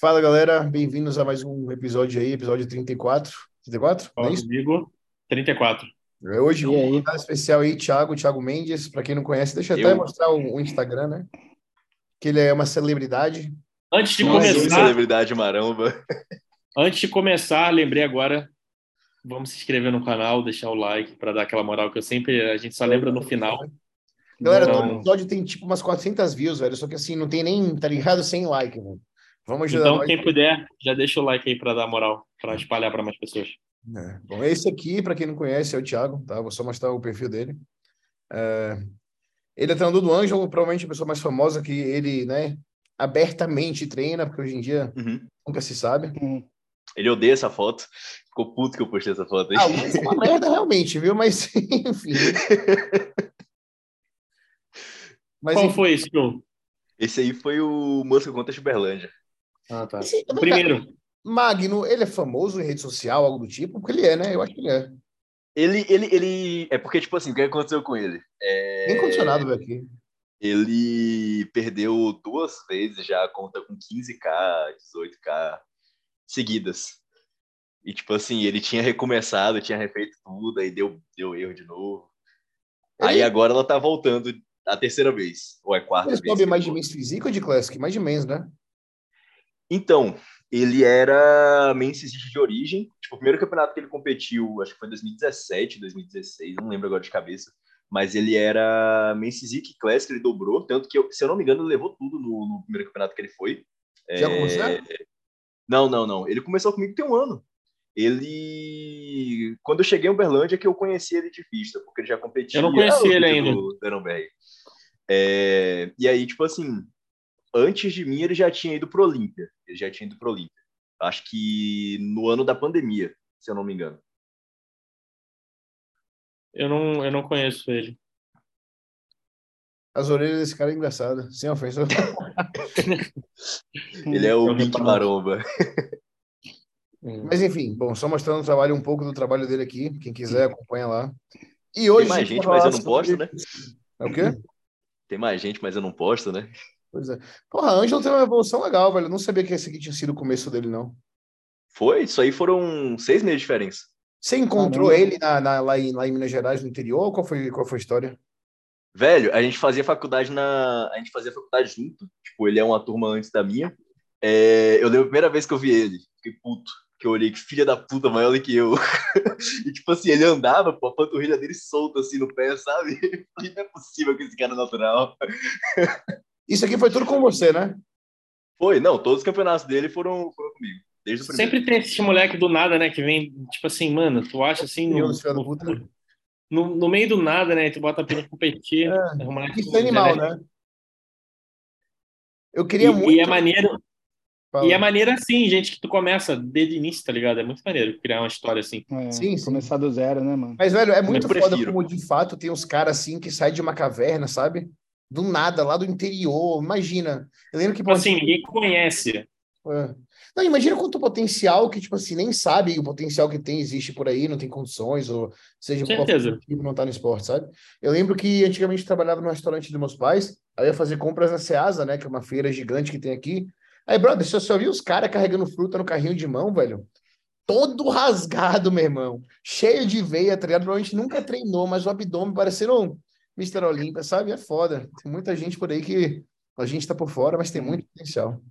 Fala galera, bem-vindos a mais um episódio aí, episódio 34. 34? Fala é isso? comigo, 34. É hoje um convidado especial aí, Thiago, Thiago Mendes, para quem não conhece, deixa eu até mostrar o, o, Instagram, né? Que ele é uma celebridade. Antes de Nossa, começar. Celebridade maramba. Antes de começar, lembrei agora, vamos se inscrever no canal, deixar o like para dar aquela moral que eu sempre, a gente só lembra no final. Galera, então... todo episódio tem tipo umas 400 views, velho, só que assim, não tem nem, tá ligado, sem like, mano. Vamos ajudar Então, nós. quem puder, já deixa o like aí para dar moral, para espalhar para mais pessoas. É. Bom, esse aqui, para quem não conhece, é o Thiago, tá? Vou só mostrar o perfil dele. É... Ele é treinador do Ângelo, provavelmente a pessoa mais famosa que ele, né, abertamente treina, porque hoje em dia uhum. nunca se sabe. Uhum. Ele odeia essa foto. Ficou puto que eu postei essa foto aí. Ah, é uma merda realmente, viu? Mas, enfim. Mas, Qual enfim. foi esse show? Esse aí foi o Música contra Uberlândia. Ah, tá. Esse, Primeiro. Magno, ele é famoso em rede social, algo do tipo? Porque ele é, né? Eu acho que ele é. Ele, ele, ele... É porque, tipo assim, o que aconteceu com ele? É... Bem condicionado aqui. Ele perdeu duas vezes já a conta com 15k, 18k seguidas. E, tipo assim, ele tinha recomeçado, tinha refeito tudo, aí deu, deu erro de novo. Ele... Aí agora ela tá voltando a terceira vez, ou é quarta ele vez. Ele sobe mais de Men's Physique ou de Classic? Mais de Men's, né? Então, ele era Men's Physique de origem. Tipo, o primeiro campeonato que ele competiu, acho que foi 2017, 2016, não lembro agora de cabeça. Mas ele era Men's Physique Classic, ele dobrou. Tanto que, se eu não me engano, ele levou tudo no, no primeiro campeonato que ele foi. Já é... começou? Não, não, não. Ele começou comigo tem um ano. Ele. Quando eu cheguei em Uberlândia, que eu conheci ele de vista, porque ele já competia. Eu não conheci ele ainda. Do É... E aí, tipo assim, antes de mim, ele já tinha ido pro Olímpia. Ele já tinha ido pro Olímpia. Acho que no ano da pandemia, se eu não me engano. Eu não, eu não conheço ele. As orelhas desse cara é engraçado, sem ofensa. ele é o Pink Maromba. Mas enfim, bom, só mostrando o trabalho, um pouco do trabalho dele aqui. Quem quiser, acompanha lá. E hoje. Tem mais gente, mas eu não posto, né? É o quê? Tem mais gente, mas eu não posto, né? Pois é. Porra, Ângelo tem uma evolução legal, velho. Eu não sabia que esse aqui tinha sido o começo dele, não. Foi, isso aí foram seis meses de diferença. Você encontrou Caramba. ele na, na, lá, em, lá em Minas Gerais, no interior? Qual foi, qual foi a história? Velho, a gente fazia faculdade na. A gente fazia faculdade junto. Tipo, ele é uma turma antes da minha. É... Eu lembro a primeira vez que eu vi ele. Fiquei puto. Que eu olhei que filha da puta maior do que eu. e tipo assim, ele andava, pô, a panturrilha dele solta assim no pé, sabe? Não é possível que esse cara é natural. Isso aqui foi tudo com você, né? Foi, não, todos os campeonatos dele foram, foram comigo. Desde o primeiro. Sempre tem esse moleque do nada, né? Que vem, tipo assim, mano, tu acha assim. No, no, no, no meio do nada, né? Tu bota a pena competir. É, é isso é animal, né? Eu queria e, muito. E é maneiro. Fala. E é maneiro assim, gente, que tu começa desde o início, tá ligado? É muito maneiro criar uma história assim. É, sim, sim, começar do zero, né, mano? Mas, velho, é muito foda como de fato tem uns caras assim que saem de uma caverna, sabe? Do nada, lá do interior. Imagina. Eu lembro que. Tipo assim, ninguém conhece. É. Não, imagina quanto potencial que, tipo assim, nem sabe o potencial que tem, existe por aí, não tem condições, ou seja, Certeza. não tá no esporte, sabe? Eu lembro que antigamente trabalhava no restaurante dos meus pais, aí eu ia fazer compras na Ceasa, né, que é uma feira gigante que tem aqui. Aí, brother, você só viu os caras carregando fruta no carrinho de mão, velho? Todo rasgado, meu irmão. Cheio de veia, tá ligado? Provavelmente nunca treinou, mas o abdômen parecendo Mr. Olímpia, sabe? É foda. Tem muita gente por aí que a gente está por fora, mas tem muito potencial.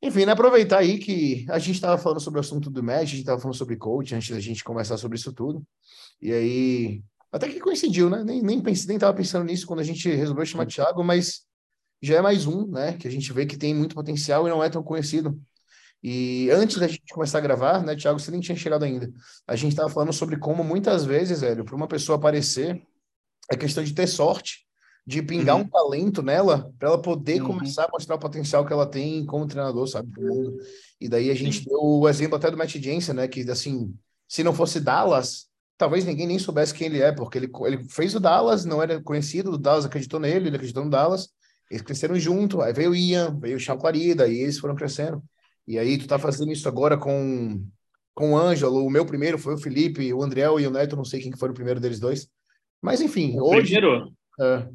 Enfim, né, aproveitar aí que a gente estava falando sobre o assunto do match, a gente estava falando sobre coach antes da gente conversar sobre isso tudo. E aí, até que coincidiu, né? Nem, nem, pense, nem tava pensando nisso quando a gente resolveu chamar Thiago, mas já é mais um, né? Que a gente vê que tem muito potencial e não é tão conhecido. E antes da gente começar a gravar, né, Thiago, você nem tinha chegado ainda. A gente estava falando sobre como muitas vezes, velho, para uma pessoa aparecer é questão de ter sorte, de pingar uhum. um talento nela, para ela poder uhum. começar a mostrar o potencial que ela tem como treinador, sabe. E daí a gente Sim. deu o exemplo até do Matt Jensen, né, que assim, se não fosse Dallas, talvez ninguém nem soubesse quem ele é, porque ele, ele fez o Dallas, não era conhecido, o Dallas acreditou nele, ele acreditou no Dallas, eles cresceram junto, aí veio o Ian, veio o Sean Clarida, e eles foram crescendo. E aí tu tá fazendo isso agora com com o Ângelo, o meu primeiro foi o Felipe, o Andriel e o Neto, não sei quem que foi o primeiro deles dois. Mas enfim, o hoje. Primeiro? É.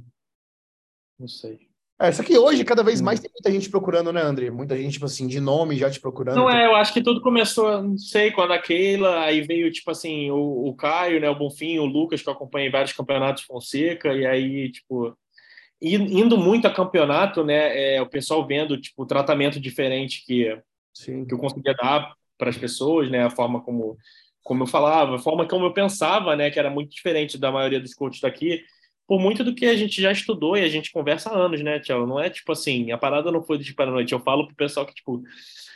Não sei. É, só que hoje, cada vez mais, tem muita gente procurando, né, André? Muita gente, tipo assim, de nome já te procurando. Não é, eu acho que tudo começou, não sei, quando a Keila, aí veio, tipo assim, o, o Caio, né, o Bonfim, o Lucas, que eu acompanhei vários campeonatos Fonseca, e aí, tipo, indo muito a campeonato, né, é, o pessoal vendo, tipo, o tratamento diferente que, Sim. que eu conseguia dar para as pessoas, né, a forma como, como eu falava, a forma como eu pensava, né, que era muito diferente da maioria dos coaches daqui, por muito do que a gente já estudou e a gente conversa há anos, né, Tiago? Não é tipo assim, a parada não foi de tipo para noite. Eu falo pro pessoal que, tipo,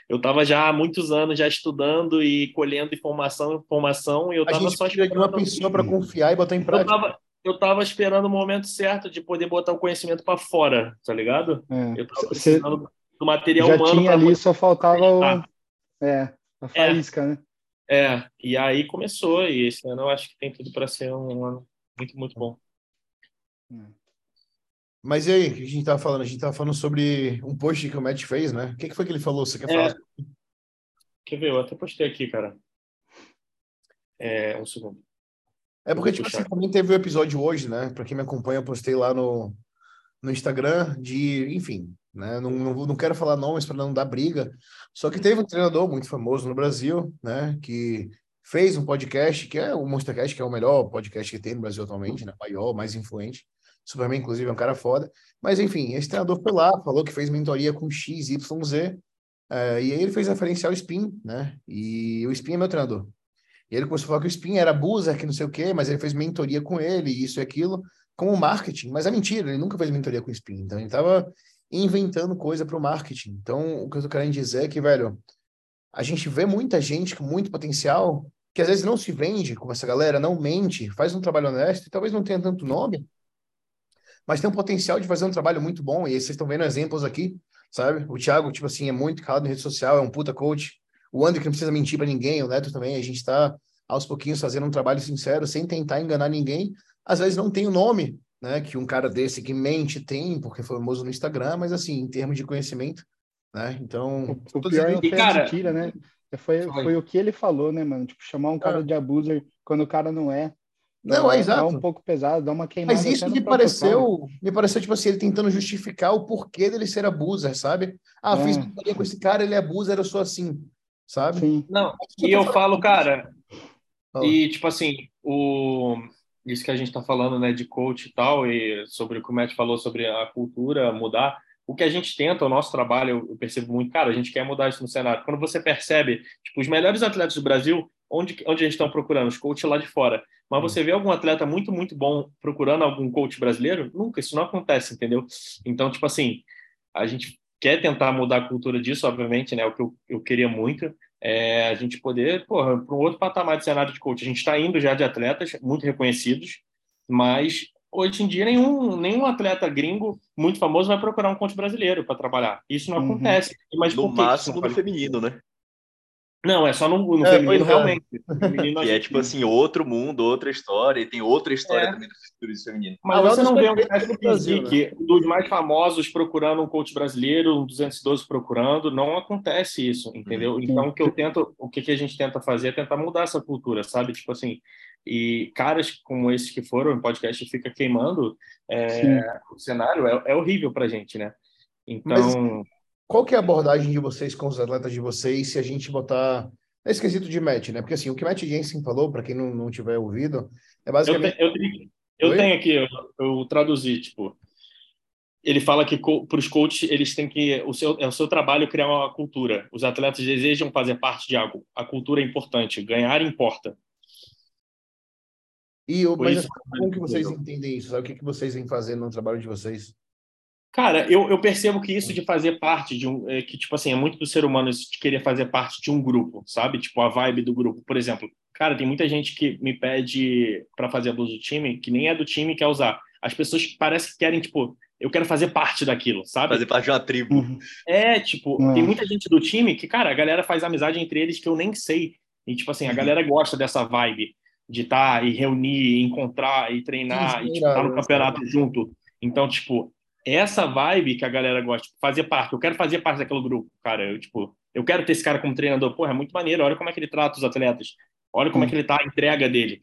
eu estava já há muitos anos já estudando e colhendo informação, informação, e eu estava só esperando de uma pessoa para confiar e botar em prática. Eu tava, eu tava esperando o momento certo de poder botar o conhecimento para fora, tá ligado? É. Eu tava precisando do material já humano. Tinha ali, só faltava o... é, a faísca, é. né? É, e aí começou, e esse ano eu acho que tem tudo para ser um ano muito, muito bom. Mas e aí, o que a gente tava falando? A gente tava falando sobre um post que o Matt fez, né? O que, que foi que ele falou? Você quer é... falar? Quer ver? Eu até postei aqui, cara. É, um segundo. É porque, tipo assim, também teve o um episódio hoje, né? Pra quem me acompanha, eu postei lá no, no Instagram de, enfim, né? Não, não, não quero falar nomes para não dar briga. Só que teve um treinador muito famoso no Brasil, né? Que fez um podcast, que é o Monstercast, que é o melhor podcast que tem no Brasil atualmente, né? Maior, mais influente. Superman, inclusive, é um cara foda. Mas, enfim, esse treinador foi lá, falou que fez mentoria com X, Y, Z. Uh, e aí ele fez referência ao Spin, né? E o Spin é meu treinador. E ele começou a falar que o Spin era abuser, que não sei o quê, mas ele fez mentoria com ele, isso e aquilo, como marketing. Mas é mentira, ele nunca fez mentoria com Spin. Então ele estava inventando coisa para o marketing. Então, o que eu tô querendo dizer é que, velho, a gente vê muita gente com muito potencial que às vezes não se vende com essa galera, não mente, faz um trabalho honesto e talvez não tenha tanto nome, mas tem um potencial de fazer um trabalho muito bom. E vocês estão vendo exemplos aqui, sabe? O Thiago, tipo assim, é muito calado na rede social, é um puta coach. O André que não precisa mentir para ninguém, o Neto também, a gente está aos pouquinhos fazendo um trabalho sincero, sem tentar enganar ninguém. Às vezes não tem o nome, né, que um cara desse que mente tem, porque foi famoso no Instagram, mas assim, em termos de conhecimento, né? Então, o, o pior não foi cara... mentira, né? Foi, foi o que ele falou, né, mano? Tipo, chamar um cara ah. de abuser quando o cara não é. Não, é exato. Dá um pouco pesado, dá uma queimada. Mas isso me pareceu, me pareceu, tipo assim, ele tentando justificar o porquê dele ser abuser, sabe? Ah, é. fiz com esse cara, ele é abuser, eu sou assim, sabe? Sim. Não, e eu falo, cara, e tipo assim, o isso que a gente está falando, né, de coach e tal, e sobre o que o Matt falou sobre a cultura mudar, o que a gente tenta, o nosso trabalho, eu percebo muito, cara, a gente quer mudar isso no cenário. Quando você percebe, tipo, os melhores atletas do Brasil, onde, onde eles estão procurando? Os coaches lá de fora. Mas você vê algum atleta muito, muito bom procurando algum coach brasileiro? Nunca, isso não acontece, entendeu? Então, tipo assim, a gente quer tentar mudar a cultura disso, obviamente, né? O que eu, eu queria muito é a gente poder, porra, para um outro patamar de cenário de coach. A gente está indo já de atletas muito reconhecidos, mas hoje em dia nenhum, nenhum atleta gringo muito famoso vai procurar um coach brasileiro para trabalhar. Isso não uhum. acontece. Mas no máximo no feminino, né? Não, é só no, no é, feminino, é. realmente. Feminino, que é tipo assim, outro mundo, outra história, e tem outra história é. também do fisiculturismo feminino. Mas você não vê um Cash Physique, né? dos mais famosos procurando um coach brasileiro, um 212 procurando, não acontece isso, entendeu? Uhum. Então, o que eu tento, o que, que a gente tenta fazer é tentar mudar essa cultura, sabe? Tipo assim, e caras como esses que foram em podcast fica queimando é, o cenário, é, é horrível pra gente, né? Então... Mas qual que é a abordagem de vocês com os atletas de vocês se a gente botar nesse quesito de match, né? Porque assim, o que Matt Jensen falou, para quem não, não tiver ouvido, é basicamente. Eu, te, eu, eu tenho aqui, eu, eu, traduzi, tipo. Ele fala que para os coaches eles têm que o seu é o seu trabalho criar uma cultura. Os atletas desejam fazer parte de algo. A cultura é importante. Ganhar importa. E o, mas isso, como que vocês entendem isso? Sabe? O que, que vocês vêm fazendo no trabalho de vocês? Cara, eu, eu percebo que isso de fazer parte de um. É, que, tipo assim, é muito do ser humano isso de querer fazer parte de um grupo, sabe? Tipo, a vibe do grupo. Por exemplo, cara, tem muita gente que me pede para fazer a blusa do time, que nem é do time quer usar. As pessoas parece que querem, tipo, eu quero fazer parte daquilo, sabe? Fazer parte de uma tribo. Uhum. É, tipo, uhum. tem muita gente do time que, cara, a galera faz amizade entre eles que eu nem sei. E, tipo assim, a uhum. galera gosta dessa vibe de estar tá, e reunir, encontrar e treinar e tipo, estar tá no campeonato junto. Então, tipo, essa vibe que a galera gosta, tipo, fazer parte. Eu quero fazer parte daquele grupo, cara. Eu, tipo, eu quero ter esse cara como treinador. Porra, é muito maneiro. Olha como é que ele trata os atletas. Olha como é, é que ele tá, a entrega dele.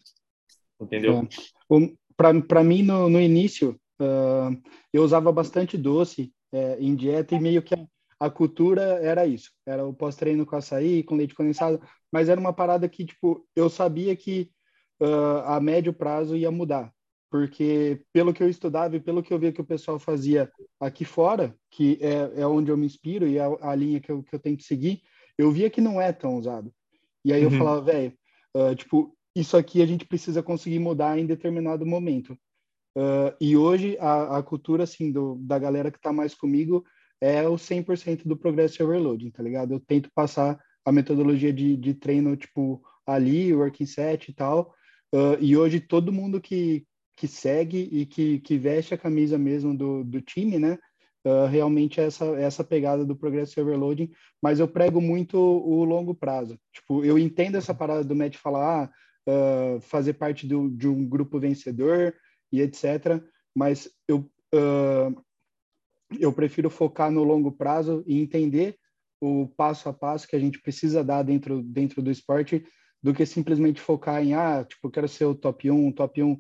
Entendeu? É. Para mim, no, no início, uh, eu usava bastante doce é, em dieta e meio que a, a, cultura era isso. Era o pós-treino com açaí, com leite condensado, mas era uma parada que, tipo, eu sabia que uh, a médio prazo ia mudar. Porque pelo que eu estudava e pelo que eu via que o pessoal fazia aqui fora, que é, é onde eu me inspiro e é a linha que eu, que eu tento seguir, eu via que não é tão usado. E aí uhum. eu falava, velho, uh, tipo, isso aqui a gente precisa conseguir mudar em determinado momento. Uh, e hoje a, a, cultura assim do, da galera que está mais comigo é o 100% do progressive overloading, tá ligado? Eu tento passar a metodologia de, de treino tipo ali, working set e tal. Uh, e hoje todo mundo que, que segue e que, que veste a camisa mesmo do, do time, né? Uh, realmente essa essa pegada do progressive overloading, mas eu prego muito o longo prazo. Tipo, eu entendo essa parada do Matt falar, ah, fazer parte do, de um grupo vencedor, e etc. Mas eu, uh, eu prefiro focar no longo prazo e entender o passo a passo que a gente precisa dar dentro, dentro do esporte do que simplesmente focar em, ah, tipo, quero ser o top 1, top 1.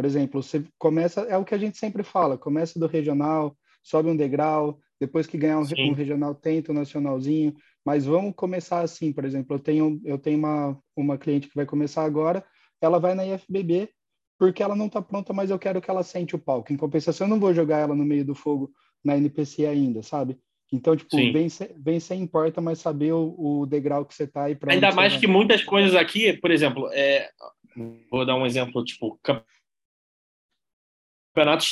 Por exemplo, você começa, é o que a gente sempre fala, começa do regional, sobe um degrau, depois que ganhar um, um, regional, tenta um nacionalzinho, mas vamos começar assim, por exemplo, eu tenho, eu tenho uma, uma cliente que vai começar agora, ela vai na IFBB, porque ela não está pronta, mas eu quero que ela sente o palco. Em compensação, eu não vou jogar ela no meio do fogo na NPC ainda, sabe? Então, tipo, vencer, vencer importa, mas saber o, o degrau que você está aí para Ainda mais que muitas coisas aqui, por exemplo, é, vou dar um exemplo, tipo, campeonato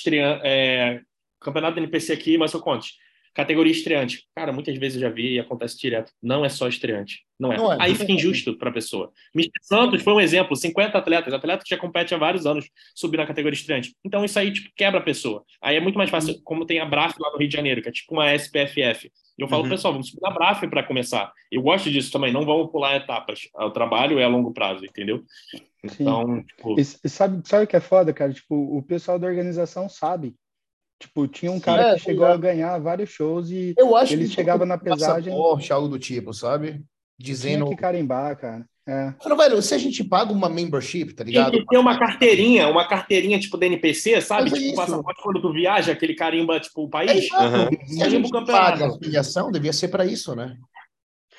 é, campeonato NPC aqui, mas eu conte Categoria estreante. Cara, muitas vezes eu já vi e acontece direto. Não é só estreante. Não é. Não é. Aí fica injusto para a pessoa. Mr. Santos foi um exemplo. 50 atletas. Atleta que já compete há vários anos subir na categoria estreante. Então isso aí tipo, quebra a pessoa. Aí é muito mais fácil. Uhum. Como tem a BRAF lá no Rio de Janeiro, que é tipo uma SPFF. Eu falo, uhum. pessoal, vamos subir na BRAF para começar. Eu gosto disso também. Não vamos pular etapas. O trabalho é a longo prazo, entendeu? Então, tipo... e, sabe, sabe o que é foda, cara? Tipo, o pessoal da organização sabe Tipo, tinha um cara é, que chegou é. a ganhar vários shows e eu acho ele que chegava na pesagem. Algo do tipo, sabe? Dizendo. Tinha que carimbar, cara. É. Falando, velho, se a gente paga uma membership, tá ligado? Tem que ter uma carteirinha, uma carteirinha tipo da NPC, sabe? Mas é tipo, passaporte quando tu viaja, aquele carimba, tipo, o país. É, uhum. Se a gente paga a filiação, devia ser para isso, né?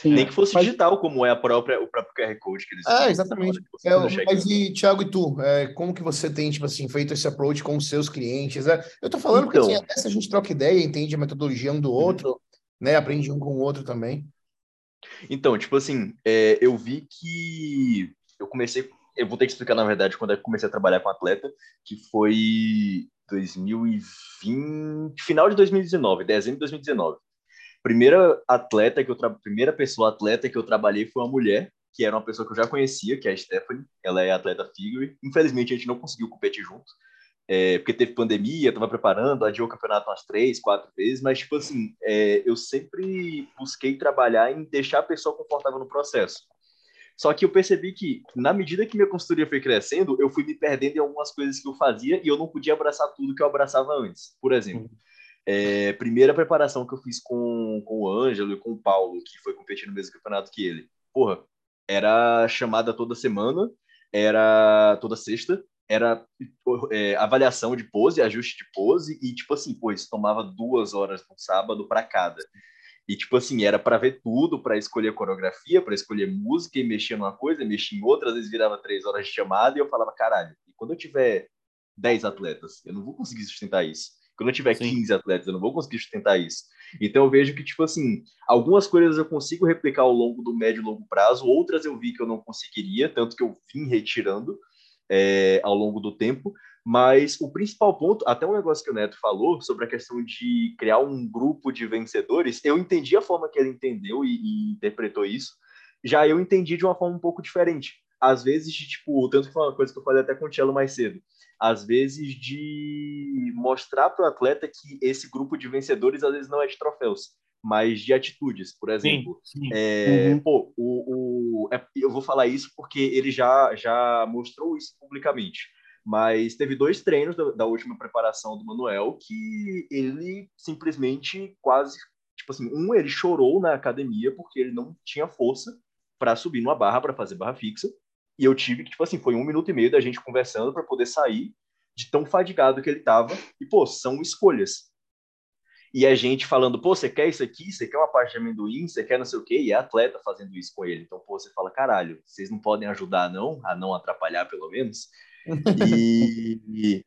Sim. Nem que fosse mas... digital, como é a própria, o próprio QR Code que eles É, exatamente. É, mas e, Thiago, e tu? É, como que você tem, tipo assim, feito esse approach com os seus clientes? É, eu tô falando então... porque, assim, até se a gente troca ideia, entende a metodologia um do uhum. outro, uhum. né? Aprende um com o outro também. Então, tipo assim, é, eu vi que eu comecei... Eu vou ter que explicar, na verdade, quando eu comecei a trabalhar com atleta, que foi 2020... Final de 2019, dezembro de 2019 primeira atleta que eu tra... primeira pessoa atleta que eu trabalhei foi uma mulher que era uma pessoa que eu já conhecia que é a Stephanie ela é atleta figure infelizmente a gente não conseguiu competir junto é, porque teve pandemia estava preparando adiou o campeonato umas três quatro vezes mas tipo assim é, eu sempre busquei trabalhar em deixar a pessoa confortável no processo só que eu percebi que, na medida que minha consultoria foi crescendo, eu fui me perdendo em algumas coisas que eu fazia e eu não podia abraçar tudo que eu abraçava antes. Por exemplo, uhum. É, primeira preparação que eu fiz com, com o Ângelo e com o Paulo, que foi competir no mesmo campeonato que ele. Porra, era chamada toda semana, era toda sexta, era é, avaliação de pose, ajuste de pose, e tipo assim, pô, isso tomava duas horas no sábado para cada. E tipo assim, era para ver tudo, para escolher coreografia, para escolher música, e mexer numa coisa, mexer em outra, às vezes virava três horas de chamada, e eu falava, caralho, e quando eu tiver dez atletas, eu não vou conseguir sustentar isso. Quando eu tiver Sim. 15 atletas, eu não vou conseguir sustentar isso. Então eu vejo que, tipo assim, algumas coisas eu consigo replicar ao longo do médio e longo prazo, outras eu vi que eu não conseguiria, tanto que eu vim retirando é, ao longo do tempo. Mas o principal ponto, até um negócio que o Neto falou sobre a questão de criar um grupo de vencedores, eu entendi a forma que ele entendeu e, e interpretou isso. Já eu entendi de uma forma um pouco diferente. Às vezes, tipo, tanto que foi uma coisa que eu falei até com o Cello mais cedo às vezes de mostrar para o atleta que esse grupo de vencedores às vezes não é de troféus, mas de atitudes, por exemplo. Sim, sim. É, uhum. Pô, o, o é, eu vou falar isso porque ele já, já mostrou isso publicamente. Mas teve dois treinos da, da última preparação do Manuel que ele simplesmente quase, tipo assim, um ele chorou na academia porque ele não tinha força para subir numa barra para fazer barra fixa. E eu tive que, tipo assim, foi um minuto e meio da gente conversando para poder sair, de tão fadigado que ele tava. E, pô, são escolhas. E a gente falando, pô, você quer isso aqui? Você quer uma parte de amendoim? Você quer não sei o quê? E é atleta fazendo isso com ele. Então, pô, você fala, caralho, vocês não podem ajudar, não? A não atrapalhar, pelo menos? E,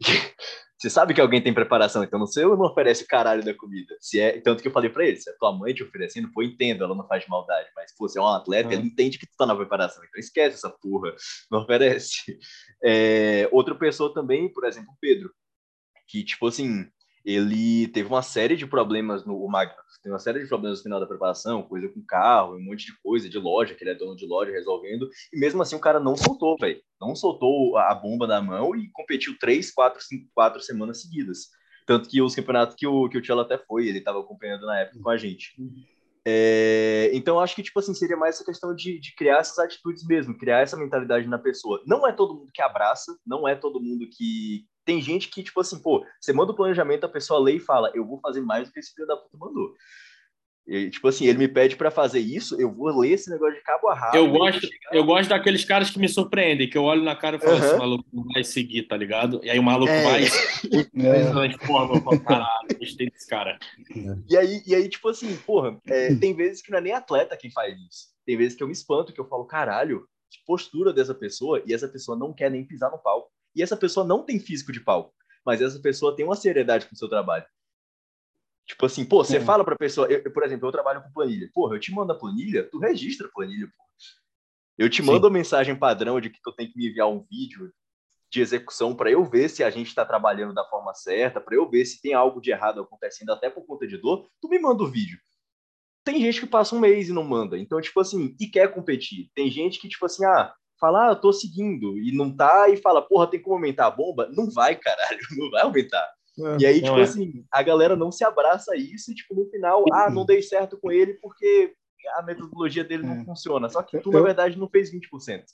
você sabe que alguém tem preparação, então você não oferece o caralho da comida. Se é, tanto que eu falei para ele, se é tua mãe te oferecendo, pô, entendo, ela não faz maldade, mas pô, você é um atleta, uhum. ele entende que tu tá na preparação, então esquece essa porra, não oferece. É, outra pessoa também, por exemplo, o Pedro, que tipo assim, ele teve uma série de problemas no Magno, tem uma série de problemas no final da preparação, coisa com carro, um monte de coisa de loja, que ele é dono de loja resolvendo, e mesmo assim o cara não soltou, velho. Não soltou a bomba da mão e competiu três, quatro, cinco, quatro semanas seguidas. Tanto que os campeonatos que o, que o Tchelo até foi, ele estava acompanhando na época com a gente. É, então, acho que, tipo assim, seria mais essa questão de, de criar essas atitudes mesmo, criar essa mentalidade na pessoa. Não é todo mundo que abraça, não é todo mundo que. Tem gente que, tipo assim, pô, você manda o planejamento, a pessoa lê e fala, eu vou fazer mais do que esse filho da puta mandou. E, tipo assim, ele me pede para fazer isso, eu vou ler esse negócio de cabo a rabo. Eu gosto, eu gosto daqueles caras que me surpreendem, que eu olho na cara e falo, uhum. esse maluco não vai seguir, tá ligado? E aí o maluco é. vai. é. Eu caralho, gostei desse cara. E aí, e aí, tipo assim, porra, é, tem vezes que não é nem atleta quem faz isso. Tem vezes que eu me espanto, que eu falo, caralho, que postura dessa pessoa, e essa pessoa não quer nem pisar no palco. E essa pessoa não tem físico de palco, mas essa pessoa tem uma seriedade com o seu trabalho. Tipo assim, pô, você é. fala pra pessoa, eu, por exemplo, eu trabalho com planilha. Porra, eu te mando a planilha, tu registra a planilha, pô. Eu te mando a mensagem padrão de que tu tem que me enviar um vídeo de execução para eu ver se a gente está trabalhando da forma certa, para eu ver se tem algo de errado acontecendo até por conta de dor, tu me manda o vídeo. Tem gente que passa um mês e não manda. Então, tipo assim, e quer competir. Tem gente que, tipo assim, ah, fala, ah, eu tô seguindo, e não tá, e fala, porra, tem como aumentar a bomba? Não vai, caralho, não vai aumentar. É, e aí, tipo é. assim, a galera não se abraça a isso e, tipo, no final, ah, não dei certo com ele porque a metodologia dele não é. funciona. Só que tu, eu, na verdade, não fez 20%.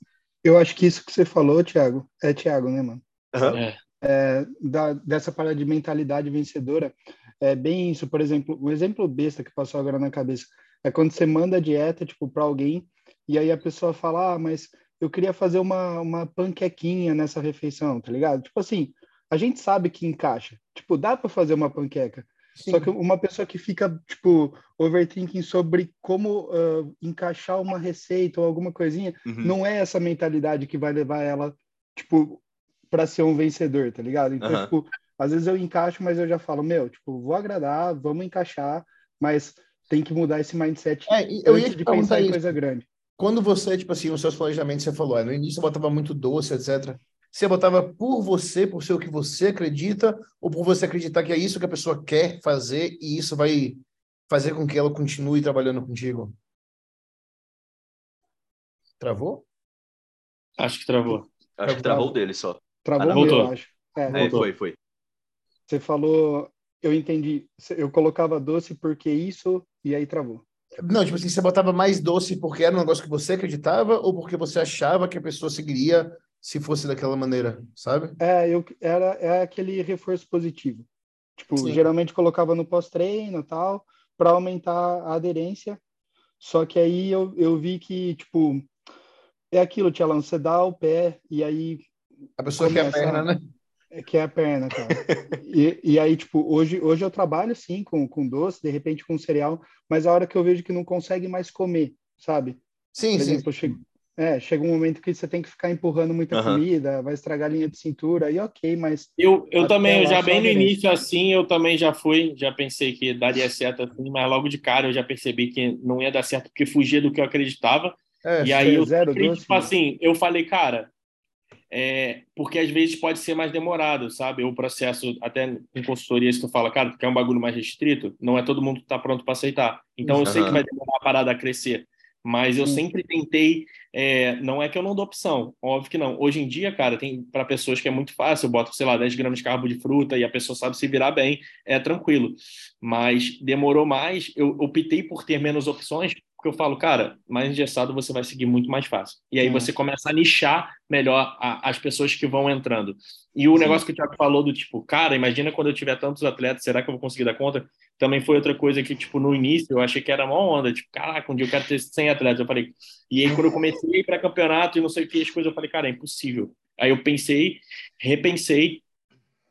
Eu acho que isso que você falou, Thiago, é Thiago, né, mano? Uhum. É, da, dessa parada de mentalidade vencedora, é bem isso. Por exemplo, um exemplo besta que passou agora na cabeça é quando você manda a dieta, tipo, para alguém e aí a pessoa fala, ah, mas eu queria fazer uma, uma panquequinha nessa refeição, tá ligado? Tipo assim, a gente sabe que encaixa. Tipo, dá para fazer uma panqueca. Sim. Só que uma pessoa que fica, tipo, overthinking sobre como uh, encaixar uma receita ou alguma coisinha, uhum. não é essa mentalidade que vai levar ela, tipo, para ser um vencedor, tá ligado? Então, uhum. tipo, às vezes eu encaixo, mas eu já falo, meu, tipo, vou agradar, vamos encaixar, mas tem que mudar esse mindset é, eu antes de pensar em coisa grande. Quando você, tipo assim, os seus planejamentos, você falou, é, no início eu botava muito doce, etc. Você botava por você, por ser o que você acredita, ou por você acreditar que é isso que a pessoa quer fazer e isso vai fazer com que ela continue trabalhando contigo? Travou? Acho que travou. Acho que travou dele só. Travou ah, voltou. acho. É, é foi, foi. Você falou, eu entendi. Eu colocava doce porque isso e aí travou. Não, tipo assim, você botava mais doce porque era um negócio que você acreditava ou porque você achava que a pessoa seguiria se fosse daquela maneira, sabe? É, eu era é aquele reforço positivo. Tipo, Sim. geralmente colocava no pós-treino tal, para aumentar a aderência. Só que aí eu, eu vi que, tipo, é aquilo, Tchelão, você dá o pé e aí. A pessoa começa, quer a perna, né? É, quer a perna, cara. e, e aí, tipo, hoje, hoje eu trabalho sim com, com doce, de repente com cereal, mas a hora que eu vejo que não consegue mais comer, sabe? Sim, Por sim. Exemplo, sim. É, chega um momento que você tem que ficar empurrando muita uhum. comida, vai estragar a linha de cintura, e ok, mas. Eu, eu também, eu já bem no início, assim, eu também já fui, já pensei que daria certo assim, mas logo de cara eu já percebi que não ia dar certo, porque fugia do que eu acreditava. É, e aí eu zero, doce, tipo assim, eu falei, cara, é, porque às vezes pode ser mais demorado, sabe? O processo, até em consultoria, se tu fala, cara, tu quer um bagulho mais restrito, não é todo mundo que tá pronto para aceitar. Então uhum. eu sei que vai demorar a parada a crescer mas eu sempre tentei. É, não é que eu não dou opção, óbvio que não. Hoje em dia, cara, tem para pessoas que é muito fácil, eu boto, sei lá, 10 gramas de carbo de fruta e a pessoa sabe se virar bem, é tranquilo. Mas demorou mais, eu optei por ter menos opções, porque eu falo, cara, mais engessado você vai seguir muito mais fácil. E aí você começa a nichar melhor a, as pessoas que vão entrando. E o Sim. negócio que o Thiago falou do tipo, cara, imagina quando eu tiver tantos atletas, será que eu vou conseguir dar conta? também foi outra coisa que, tipo, no início eu achei que era uma onda, tipo, caraca, um dia eu quero ter 100 atletas. Eu falei, e aí quando eu comecei para campeonato e não sei o que, as coisas, eu falei, cara, é impossível. Aí eu pensei, repensei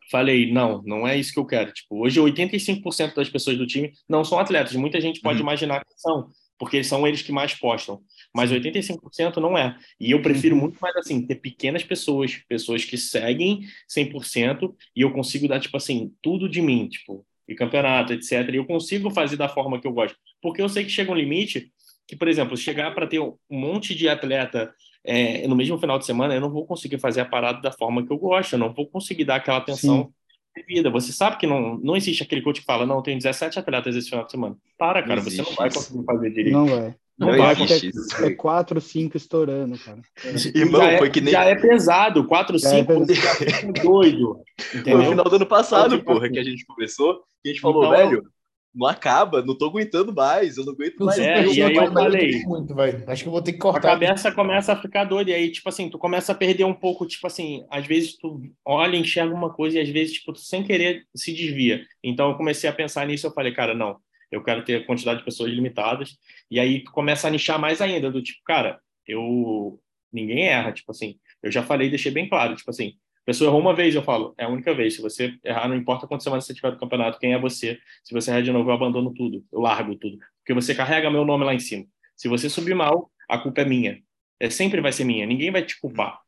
falei, não, não é isso que eu quero. Tipo, hoje 85% das pessoas do time não são atletas. Muita gente pode uhum. imaginar que são, porque são eles que mais postam. Mas 85% não é. E eu prefiro uhum. muito mais assim, ter pequenas pessoas, pessoas que seguem 100% e eu consigo dar tipo assim, tudo de mim, tipo, e campeonato, etc. E eu consigo fazer da forma que eu gosto. Porque eu sei que chega um limite que, por exemplo, chegar para ter um monte de atleta é, no mesmo final de semana, eu não vou conseguir fazer a parada da forma que eu gosto, eu não vou conseguir dar aquela atenção devida. Você sabe que não, não existe aquele coach que fala, não, tem 17 atletas esse final de semana. Para, cara, você não vai conseguir fazer direito. Não vai. Não, não vai, é, é 4, 5 estourando, cara. É. Irmão, já, foi que nem... já é pesado, 4, 5, é já doido. Entendeu? No final do ano passado, porra, que a gente começou, que a gente falou, então, velho, não acaba, não tô aguentando mais, eu não aguento mais. É, e aí eu falei, muito, velho. Acho que eu vou ter que cortar. A cabeça começa a ficar doida, e aí, tipo assim, tu começa a perder um pouco, tipo assim, às vezes tu olha, enxerga uma coisa, e às vezes, tipo, tu sem querer se desvia. Então eu comecei a pensar nisso, eu falei, cara, não, eu quero ter quantidade de pessoas limitadas, e aí tu começa a nichar mais ainda, do tipo, cara, eu... ninguém erra, tipo assim, eu já falei, deixei bem claro, tipo assim, pessoa errou uma vez, eu falo, é a única vez. Se você errar, não importa quantas semanas você tiver do campeonato, quem é você. Se você errar de novo, eu abandono tudo, eu largo tudo. Porque você carrega meu nome lá em cima. Se você subir mal, a culpa é minha. É, sempre vai ser minha, ninguém vai te culpar.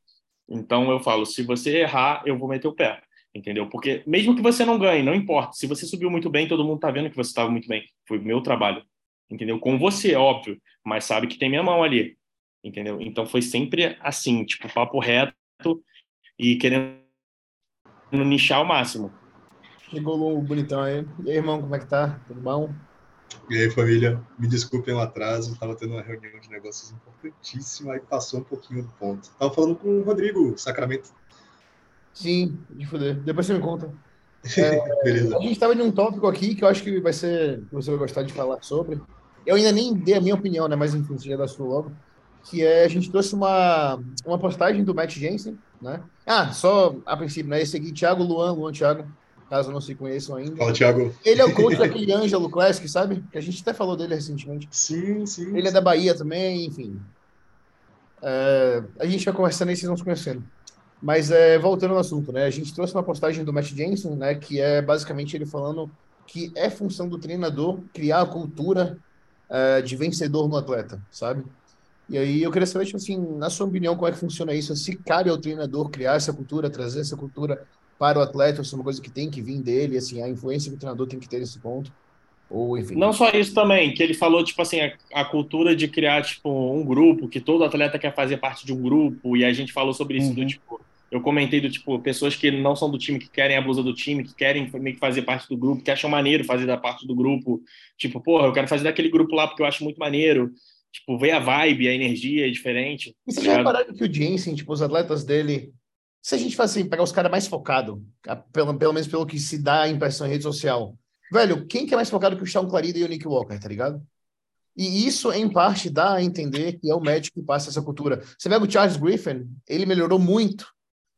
Então eu falo, se você errar, eu vou meter o pé. Entendeu? Porque mesmo que você não ganhe, não importa. Se você subiu muito bem, todo mundo tá vendo que você estava muito bem. Foi meu trabalho. Entendeu? Com você, óbvio. Mas sabe que tem minha mão ali. Entendeu? Então foi sempre assim, tipo, papo reto e querendo nichar ao máximo. Chegou o bonitão aí. E aí, irmão, como é que tá? Tudo bom? E aí, família, me desculpem o atraso, estava tendo uma reunião de negócios importantíssima e passou um pouquinho do ponto. Tava falando com o Rodrigo Sacramento. Sim, de foder. Depois você me conta. É, Beleza. A gente estava em um tópico aqui que eu acho que vai ser, você vai gostar de falar sobre. Eu ainda nem dei a minha opinião, né? Mas enfim, você já dá sua logo que é a gente trouxe uma, uma postagem do Matt Jensen, né? Ah, só a princípio, né? Esse aqui, Thiago Luan, Luan Thiago, caso não se conheçam ainda. Fala, Thiago. Ele é o coach daquele Ângelo Classic, sabe? Que a gente até falou dele recentemente. Sim, sim. Ele é da Bahia também, enfim. É, a gente vai conversando aí, vocês vão se conhecendo. Mas é, voltando ao assunto, né? A gente trouxe uma postagem do Matt Jensen, né? Que é basicamente ele falando que é função do treinador criar a cultura é, de vencedor no atleta, sabe? E aí eu queria saber, tipo assim, na sua opinião, como é que funciona isso? Se cabe ao treinador criar essa cultura, trazer essa cultura para o atleta, se é uma coisa que tem que vir dele, assim, a influência que o treinador tem que ter nesse ponto. Ou, enfim. Não só isso também, que ele falou, tipo assim, a, a, cultura de criar, tipo, um grupo, que todo atleta quer fazer parte de um grupo, e a gente falou sobre isso, uhum. do tipo, eu comentei do tipo, pessoas que não são do time, que querem a blusa do time, que querem meio que fazer parte do grupo, que acham maneiro fazer da parte do grupo, tipo, porra, eu quero fazer daquele grupo lá porque eu acho muito maneiro. Tipo, ver a vibe, a energia é diferente. E você já repararam que o Jensen, tipo, os atletas dele, se a gente faz assim, pegar os caras mais focados, pelo, pelo menos pelo que se dá a impressão em rede social, velho, quem que é mais focado que o Sean Clarida e o Nick Walker, tá ligado? E isso, em parte, dá a entender que é o médico que passa essa cultura. Você pega o Charles Griffin, ele melhorou muito,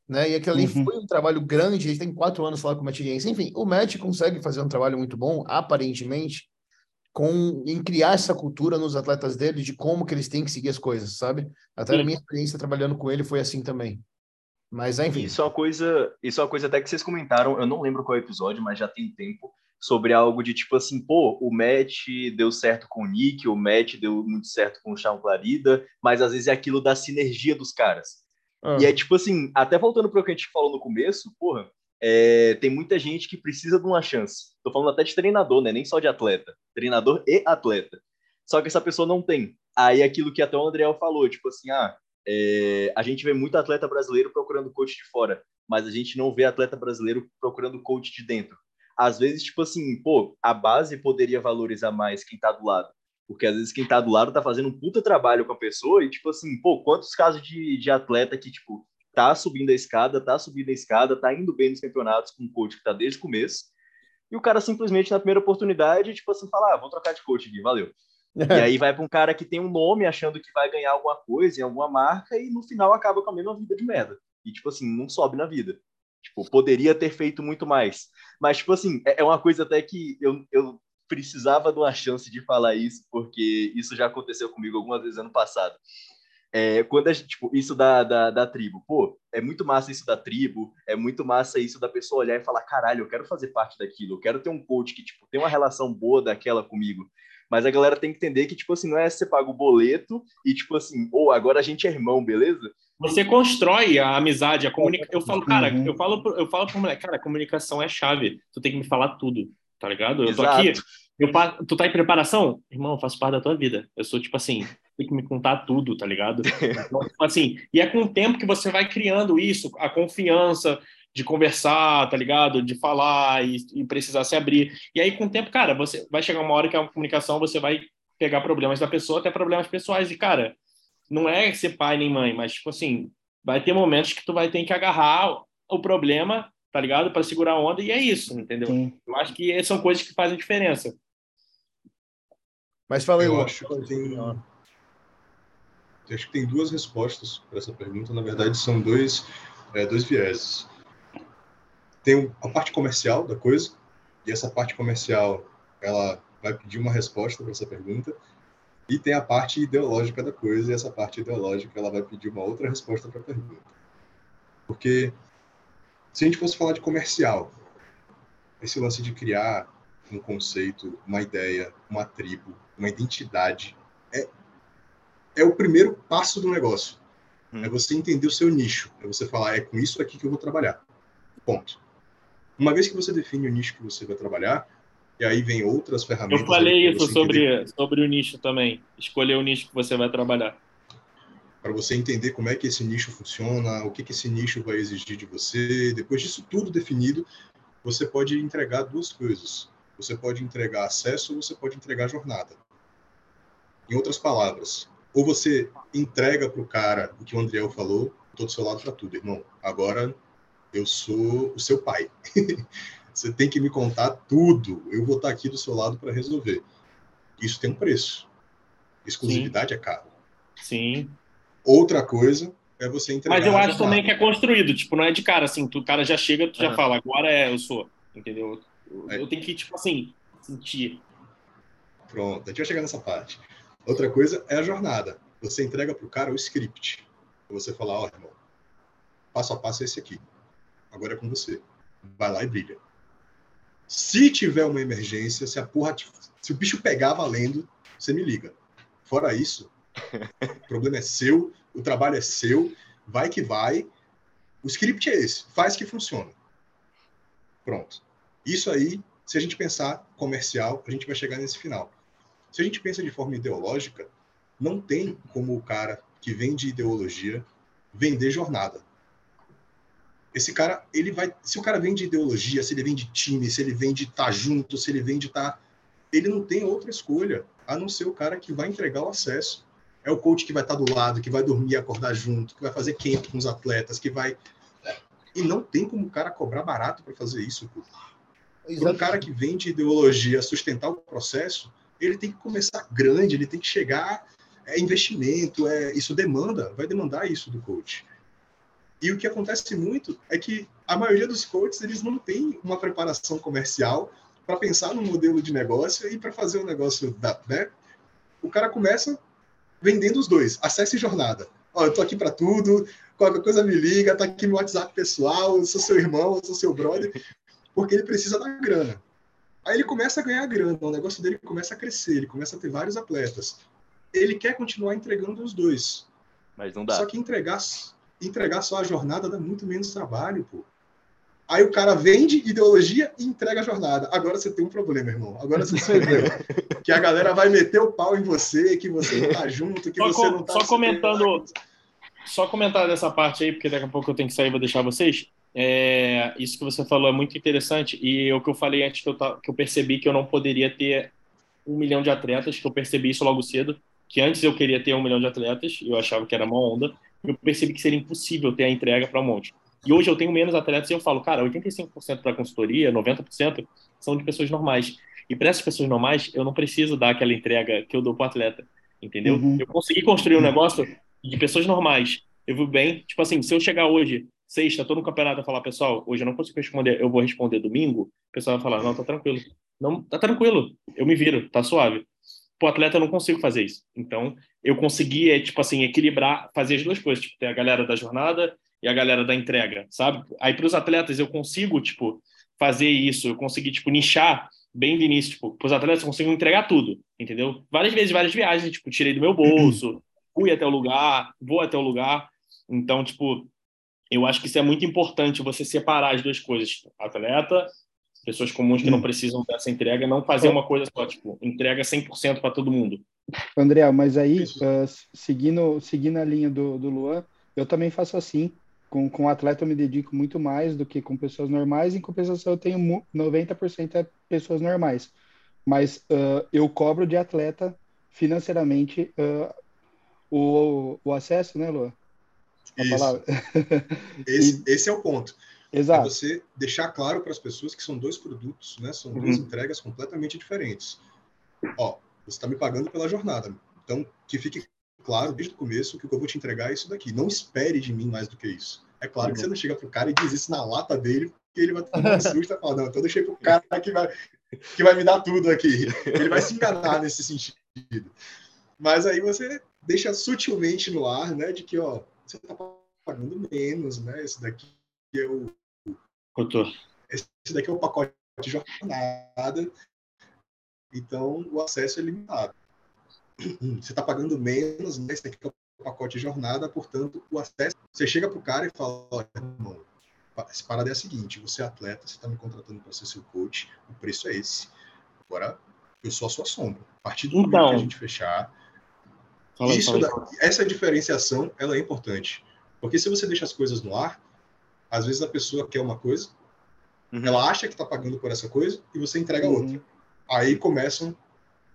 né? E aquilo ali uhum. foi um trabalho grande, ele tem quatro anos lá com o Matt Jensen. Enfim, o Matt consegue fazer um trabalho muito bom, aparentemente, com em criar essa cultura nos atletas dele de como que eles têm que seguir as coisas, sabe? Até Sim. na minha experiência trabalhando com ele foi assim também. Mas enfim. Isso é uma coisa, isso é uma coisa até que vocês comentaram, eu não lembro qual episódio, mas já tem tempo sobre algo de tipo assim, pô, o match deu certo com o Nick, o match deu muito certo com o Chão Clarida, mas às vezes é aquilo da sinergia dos caras. Ah. E é tipo assim, até voltando para o que a gente falou no começo, porra, é, tem muita gente que precisa de uma chance. Tô falando até de treinador, né? Nem só de atleta. Treinador e atleta. Só que essa pessoa não tem. Aí aquilo que até o André falou, tipo assim, ah, é, a gente vê muito atleta brasileiro procurando coach de fora, mas a gente não vê atleta brasileiro procurando coach de dentro. Às vezes, tipo assim, pô, a base poderia valorizar mais quem tá do lado. Porque às vezes quem tá do lado tá fazendo um puta trabalho com a pessoa e, tipo assim, pô, quantos casos de, de atleta que, tipo, tá subindo a escada, tá subindo a escada, tá indo bem nos campeonatos com um coach que tá desde o começo. E o cara simplesmente na primeira oportunidade, tipo assim, fala: ah, vou trocar de coach aqui, valeu. e aí vai para um cara que tem um nome achando que vai ganhar alguma coisa em alguma marca e no final acaba com a mesma vida de merda. E tipo assim, não sobe na vida. Tipo, poderia ter feito muito mais. Mas tipo assim, é, é uma coisa até que eu, eu precisava de uma chance de falar isso, porque isso já aconteceu comigo algumas vezes ano passado. É, quando a gente, tipo, isso da, da, da, tribo, pô, é muito massa isso da tribo, é muito massa isso da pessoa olhar e falar, caralho, eu quero fazer parte daquilo, eu quero ter um coach que, tipo, tem uma relação boa daquela comigo. Mas a galera tem que entender que, tipo assim, não é você paga o boleto e, tipo assim, ou oh, agora a gente é irmão, beleza? Você constrói a amizade, a comunicação. Eu falo, cara, uhum. eu falo, eu falo pro moleque, cara, comunicação é chave. Tu tem que me falar tudo, tá ligado? Eu Exato. tô aqui, eu, tu tá em preparação? Irmão, eu faço parte da tua vida. Eu sou, tipo assim, tem que me contar tudo, tá ligado? Então, tipo assim, e é com o tempo que você vai criando isso, a confiança de conversar, tá ligado? De falar e, e precisar se abrir. E aí, com o tempo, cara, você vai chegar uma hora que a comunicação você vai pegar problemas da pessoa, até problemas pessoais. E, cara, não é ser pai nem mãe, mas, tipo assim, vai ter momentos que tu vai ter que agarrar o problema, tá ligado? Para segurar a onda, e é isso, entendeu? Sim. Eu acho que são coisas que fazem diferença. Mas fala aí, eu acho que tem, acho que tem duas respostas para essa pergunta. Na verdade, são dois, é, dois vieses. Tem a parte comercial da coisa, e essa parte comercial ela vai pedir uma resposta para essa pergunta. E tem a parte ideológica da coisa, e essa parte ideológica ela vai pedir uma outra resposta para a pergunta. Porque se a gente fosse falar de comercial, esse lance de criar um conceito, uma ideia, uma tribo, uma identidade, é, é o primeiro passo do negócio. Hum. É você entender o seu nicho. É você falar, é com isso aqui que eu vou trabalhar. Ponto. Uma vez que você define o nicho que você vai trabalhar, e aí vem outras ferramentas. Eu falei isso sobre, sobre o nicho também. Escolher o nicho que você vai trabalhar. Para você entender como é que esse nicho funciona, o que, que esse nicho vai exigir de você. Depois disso tudo definido, você pode entregar duas coisas. Você pode entregar acesso ou você pode entregar jornada. Em outras palavras, ou você entrega para o cara o que o Andriel falou, estou do seu lado para tudo, irmão. Agora eu sou o seu pai. Você tem que me contar tudo. Eu vou estar aqui do seu lado para resolver. Isso tem um preço. Exclusividade Sim. é caro. Sim. Outra coisa é você entregar. Mas eu acho também que é construído. Tipo, não é de cara assim. Tu, o cara já chega, tu já fala, agora é eu sou. Entendeu? Eu, é. eu tenho que, tipo assim, sentir. Pronto, a gente vai chegar nessa parte. Outra coisa é a jornada. Você entrega para o cara o script. Você falar, ó, oh, irmão, passo a passo é esse aqui. Agora é com você. Vai lá e brilha. Se tiver uma emergência, se a porra, se o bicho pegar valendo, você me liga. Fora isso, o problema é seu, o trabalho é seu, vai que vai. O script é esse, faz que funciona. Pronto. Isso aí, se a gente pensar comercial, a gente vai chegar nesse final. Se a gente pensa de forma ideológica, não tem como o cara que vende ideologia vender jornada esse cara, ele vai. Se o cara vem de ideologia, se ele vem de time, se ele vem de estar tá junto, se ele vem de estar. Tá, ele não tem outra escolha a não ser o cara que vai entregar o acesso. É o coach que vai estar tá do lado, que vai dormir e acordar junto, que vai fazer camp com os atletas, que vai. E não tem como o cara cobrar barato para fazer isso. Para um cara que vem de ideologia sustentar o processo, ele tem que começar grande, ele tem que chegar. É investimento, é isso demanda, vai demandar isso do coach. E o que acontece muito é que a maioria dos coaches eles não tem uma preparação comercial para pensar no modelo de negócio e para fazer o negócio da, né? O cara começa vendendo os dois, acesso e jornada. Ó, eu tô aqui para tudo, qualquer coisa me liga, tá aqui meu WhatsApp pessoal, eu sou seu irmão, eu sou seu brother, porque ele precisa da grana. Aí ele começa a ganhar grana, o negócio dele começa a crescer, ele começa a ter vários atletas. Ele quer continuar entregando os dois. Mas não dá. Só que entregar entregar só a jornada dá muito menos trabalho, pô. Aí o cara vende ideologia e entrega a jornada. Agora você tem um problema, irmão. Agora você tem um problema. que a galera vai meter o pau em você, que você não tá junto, que só você não tá... Só comentando... Só comentar dessa parte aí, porque daqui a pouco eu tenho que sair e vou deixar vocês. É, isso que você falou é muito interessante. E é o que eu falei antes, que eu, que eu percebi que eu não poderia ter um milhão de atletas, que eu percebi isso logo cedo. Que antes eu queria ter um milhão de atletas, e eu achava que era uma onda eu percebi que seria impossível ter a entrega para um monte. E hoje eu tenho menos atletas e eu falo, cara, 85% da consultoria, 90% são de pessoas normais. E para essas pessoas normais, eu não preciso dar aquela entrega que eu dou para o atleta, entendeu? Uhum. Eu consegui construir um negócio de pessoas normais. Eu vou bem, tipo assim, se eu chegar hoje, sexta, tô no campeonato e falar, pessoal, hoje eu não consigo responder, eu vou responder domingo, o pessoal vai falar, não, tá tranquilo. Não, tá tranquilo, eu me viro, tá suave. pro atleta eu não consigo fazer isso. Então, eu consegui, é, tipo assim, equilibrar, fazer as duas coisas, tipo, ter a galera da jornada e a galera da entrega, sabe? Aí para os atletas eu consigo, tipo, fazer isso, eu consegui, tipo, nichar bem de início, tipo, para os atletas eu consigo entregar tudo, entendeu? Várias vezes, várias viagens, tipo, tirei do meu bolso, fui até o lugar, vou até o lugar. Então, tipo, eu acho que isso é muito importante, você separar as duas coisas, atleta, pessoas comuns que não precisam dessa entrega, não fazer uma coisa só, tipo, entrega 100% para todo mundo. André, mas aí, uh, seguindo, seguindo a linha do, do Luan, eu também faço assim. Com, com atleta eu me dedico muito mais do que com pessoas normais. Em compensação, eu tenho 90% é pessoas normais. Mas uh, eu cobro de atleta financeiramente uh, o, o acesso, né, Luan? esse, esse é o ponto. Exato. É você deixar claro para as pessoas que são dois produtos, né? São duas uhum. entregas completamente diferentes. Ó, você está me pagando pela jornada. Então, que fique claro desde o começo que o que eu vou te entregar é isso daqui. Não espere de mim mais do que isso. É claro uhum. que você não chega pro cara e diz isso na lata dele, que ele vai tomar um susto e falar, não, então deixei pro cara que vai, que vai me dar tudo aqui. Ele vai se enganar nesse sentido. Mas aí você deixa sutilmente no ar, né, de que, ó, você tá pagando menos, né? Esse daqui é o. Esse daqui é o pacote de jornada. Então, o acesso é limitado. Você está pagando menos, né? Esse daqui é o pacote de jornada, portanto, o acesso. Você chega para o cara e fala: olha, irmão, essa parada é a seguinte: você é atleta, você está me contratando para ser seu coach, o preço é esse. Agora, eu sou a sua sombra. A partir do então, momento que a gente fechar, Fala, Isso, fala. essa diferenciação, ela é importante. Porque se você deixa as coisas no ar, às vezes a pessoa quer uma coisa, uhum. ela acha que está pagando por essa coisa e você entrega uhum. outra. Aí começam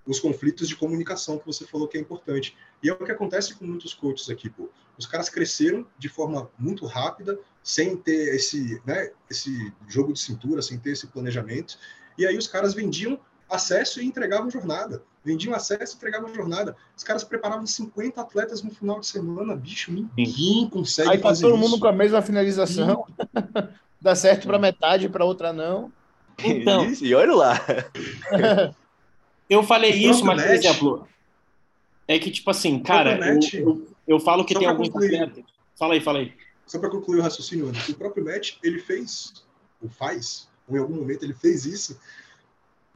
os conflitos de comunicação que você falou que é importante. E é o que acontece com muitos coaches aqui, pô. Os caras cresceram de forma muito rápida, sem ter esse, né, esse jogo de cintura, sem ter esse planejamento. E aí os caras vendiam acesso e entregavam jornada. Vendiam acesso e entregavam jornada. Os caras preparavam 50 atletas no final de semana. Bicho, ninguém consegue Aí tá fazer todo isso. mundo com a mesma finalização. Dá certo para metade, para outra não. Então, e olha lá. eu falei isso, mas, por exemplo, é que, tipo assim, cara, eu, eu, eu, falo que tem alguns atletas. Fala aí, fala aí. Só para concluir o raciocínio, o próprio Matt, ele fez, ou faz, ou em algum momento ele fez isso,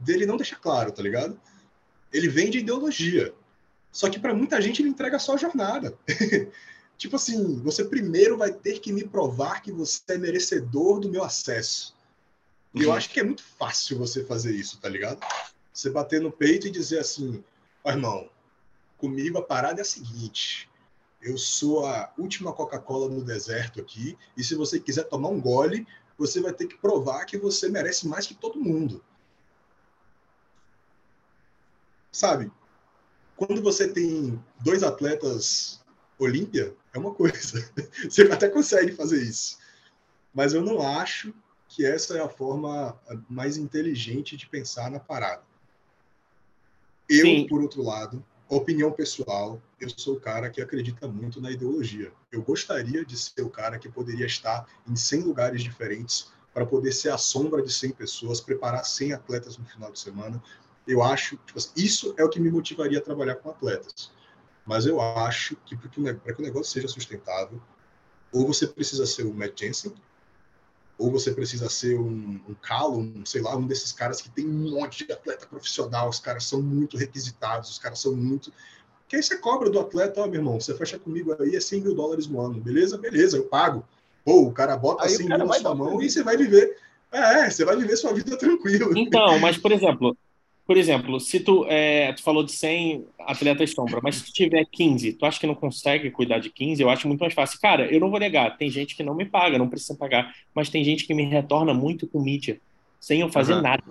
dele não deixa claro, tá ligado? Ele vende ideologia. Só que para muita gente ele entrega só a jornada. tipo assim, você primeiro vai ter que me provar que você é merecedor do meu acesso. E uhum. eu acho que é muito fácil você fazer isso, tá ligado? Você bater no peito e dizer assim: oh, irmão, comigo a parada é a seguinte. Eu sou a última Coca-Cola no deserto aqui, e se você quiser tomar um gole, você vai ter que provar que você merece mais que todo mundo. Sabe? Quando você tem dois atletas Olímpia, é uma coisa. Você até consegue fazer isso. Mas eu não acho que essa é a forma mais inteligente de pensar na parada. Eu, Sim. por outro lado, opinião pessoal, eu sou o cara que acredita muito na ideologia. Eu gostaria de ser o cara que poderia estar em 100 lugares diferentes para poder ser a sombra de 100 pessoas, preparar 100 atletas no final de semana, eu acho, tipo assim, isso é o que me motivaria a trabalhar com atletas. Mas eu acho que para que o negócio seja sustentável, ou você precisa ser o Matt Jensen, ou você precisa ser um, um Callum, sei lá, um desses caras que tem um monte de atleta profissional, os caras são muito requisitados, os caras são muito. Que aí você cobra do atleta, ó, meu irmão, você fecha comigo aí, é 100 mil dólares no ano, beleza? Beleza, eu pago. Pô, o cara bota aí 100 mil na sua mão e você vai viver. É, você vai viver sua vida tranquilo. Então, mas, por exemplo, por exemplo, se tu, é, tu falou de 100 atletas sombra, mas se tu tiver 15, tu acha que não consegue cuidar de 15? Eu acho muito mais fácil. Cara, eu não vou negar, tem gente que não me paga, não precisa pagar, mas tem gente que me retorna muito com mídia, sem eu fazer uhum. nada,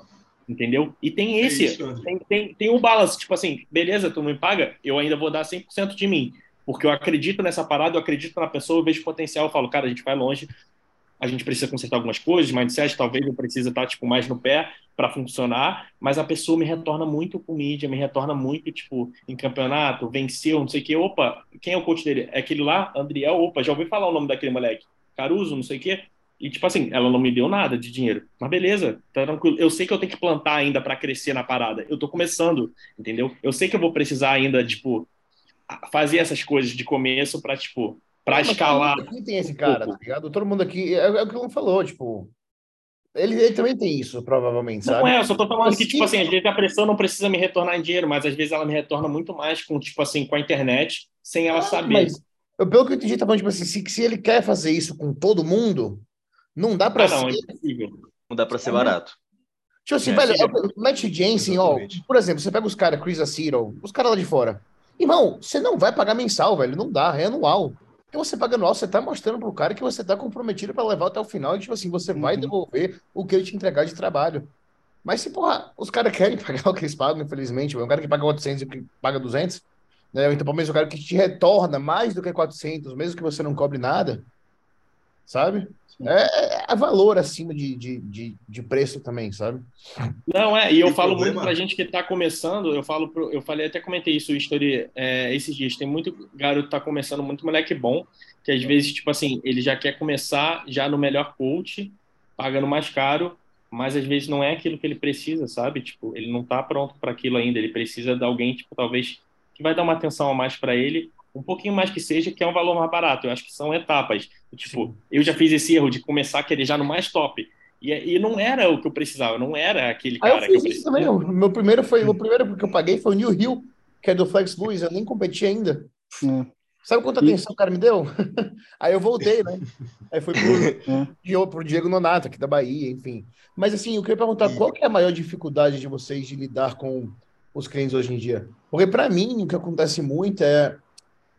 entendeu? E tem é esse, é isso, tem, tem, tem o balance, tipo assim, beleza, tu não me paga, eu ainda vou dar 100% de mim, porque eu acredito nessa parada, eu acredito na pessoa, eu vejo potencial, eu falo, cara, a gente vai longe, a gente precisa consertar algumas coisas, mindset, talvez eu precise estar tipo mais no pé para funcionar, mas a pessoa me retorna muito com mídia, me retorna muito tipo em campeonato, venceu, não sei o que, opa, quem é o coach dele? É aquele lá, Andriel, opa, já ouvi falar o nome daquele moleque, Caruso, não sei o que. E, tipo assim, ela não me deu nada de dinheiro. Mas beleza, tá tranquilo. Eu sei que eu tenho que plantar ainda para crescer na parada. Eu tô começando, entendeu? Eu sei que eu vou precisar ainda, tipo, fazer essas coisas de começo para tipo, para escalar. Aqui tem esse cara, tá ligado? Todo mundo aqui, é, é o que o falou, tipo, ele, ele, também tem isso, provavelmente, sabe? Não é, eu só tô falando que, tipo assim, às vezes a pressão não precisa me retornar em dinheiro, mas às vezes ela me retorna muito mais com, tipo assim, com a internet, sem ela ah, saber. Mas, eu, pelo que eu entendi, tá falando, tipo assim, se, se ele quer fazer isso com todo mundo, não dá pra ah, não, ser... É não dá pra ser barato. Tipo assim, é, velho, é, Matt Jensen, ó, por exemplo, você pega os caras, Chris Acero, os caras lá de fora. Irmão, você não vai pagar mensal, velho, não dá, é anual. Porque você paga anual, você tá mostrando pro cara que você tá comprometido para levar até o final e, tipo assim, você uhum. vai devolver o que ele te entregar de trabalho. Mas se, porra, os caras querem pagar o que eles pagam, infelizmente, o cara que paga 800 e que paga 200, né? Então, pelo menos o cara que te retorna mais do que 400, mesmo que você não cobre nada, sabe? É, é valor acima de, de, de, de, preço também, sabe? Não, é, e eu falo problema... muito pra gente que tá começando, eu falo pro, eu falei, até comentei isso, History, é, esses dias, tem muito garoto que tá começando, muito moleque bom, que às vezes, tipo assim, ele já quer começar já no melhor coach, pagando mais caro, mas às vezes não é aquilo que ele precisa, sabe? Tipo, ele não tá pronto para aquilo ainda, ele precisa de alguém, tipo, talvez, que vai dar uma atenção a mais para ele, um pouquinho mais que seja, que é um valor mais barato. Eu acho que são etapas. Tipo, Sim. eu já fiz esse erro de começar a querer já no mais top. E, e não era o que eu precisava, não era aquele cara ah, eu fiz que eu isso também. Meu primeiro foi, o primeiro que eu paguei foi o New Hill, que é do Flex Blues, eu nem competi ainda. Hum. Sabe quanta atenção o cara me deu? Aí eu voltei, né? Aí foi pro, pro Diego Nonato, aqui da Bahia, enfim. Mas assim, eu queria perguntar qual que é a maior dificuldade de vocês de lidar com os clientes hoje em dia? Porque para mim, o que acontece muito é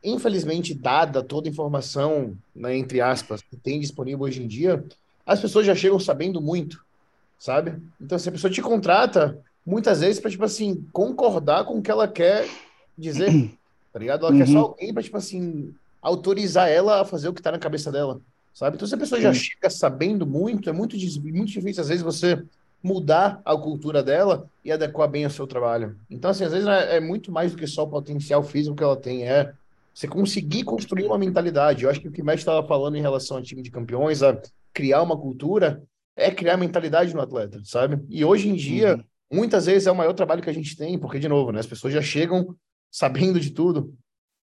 infelizmente, dada toda a informação, né, entre aspas, que tem disponível hoje em dia, as pessoas já chegam sabendo muito, sabe? Então, se a pessoa te contrata, muitas vezes, para, tipo assim, concordar com o que ela quer dizer, tá ligado? Ela uhum. quer só uhum. alguém para, tipo assim, autorizar ela a fazer o que tá na cabeça dela, sabe? Então, se a pessoa já chega sabendo muito, é muito, muito difícil, às vezes, você mudar a cultura dela e adequar bem ao seu trabalho. Então, assim, às vezes é, é muito mais do que só o potencial físico que ela tem, é você conseguir construir uma mentalidade. Eu acho que o que o Mestre estava falando em relação ao time de campeões, a criar uma cultura, é criar mentalidade no atleta, sabe? E hoje em dia, uhum. muitas vezes é o maior trabalho que a gente tem, porque, de novo, né, as pessoas já chegam sabendo de tudo.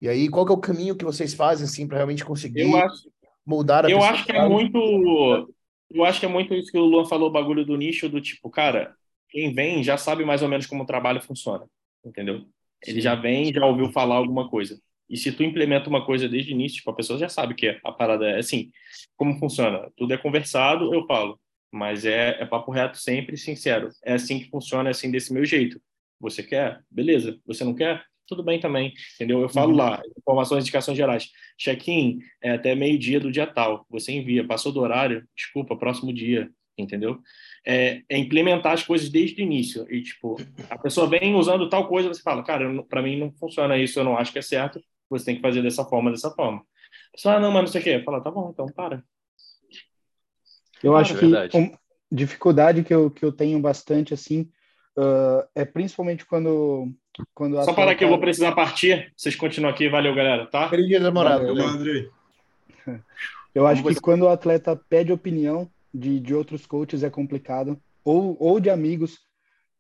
E aí, qual é o caminho que vocês fazem, assim, para realmente conseguir eu acho, mudar a Eu acho que é muito... Eu acho que é muito isso que o Luan falou, o bagulho do nicho, do tipo, cara, quem vem já sabe mais ou menos como o trabalho funciona, entendeu? Ele já vem, já ouviu falar alguma coisa. E se tu implementa uma coisa desde o início, tipo, a pessoa já sabe que a parada é assim. Como funciona? Tudo é conversado, eu falo. Mas é, é papo reto sempre, sincero. É assim que funciona, é assim desse meu jeito. Você quer? Beleza. Você não quer? Tudo bem também, entendeu? Eu falo uhum. lá, informações, indicações gerais. Check-in é até meio-dia do dia tal. Você envia, passou do horário, desculpa, próximo dia, entendeu? É, é, implementar as coisas desde o início. E, tipo, a pessoa vem usando tal coisa, você fala, cara, para mim não funciona isso, eu não acho que é certo você tem que fazer dessa forma, dessa forma. Só, ah, não, mas não sei o quê. Fala, tá bom, então para. Eu acho é que um, dificuldade que eu, que eu tenho bastante, assim, uh, é principalmente quando... quando Só parar que eu vou precisar partir. Vocês continuam aqui. Valeu, galera, tá? Dia namorado. Valeu, André. Eu acho que quando o atleta pede opinião de, de outros coaches é complicado, ou, ou de amigos,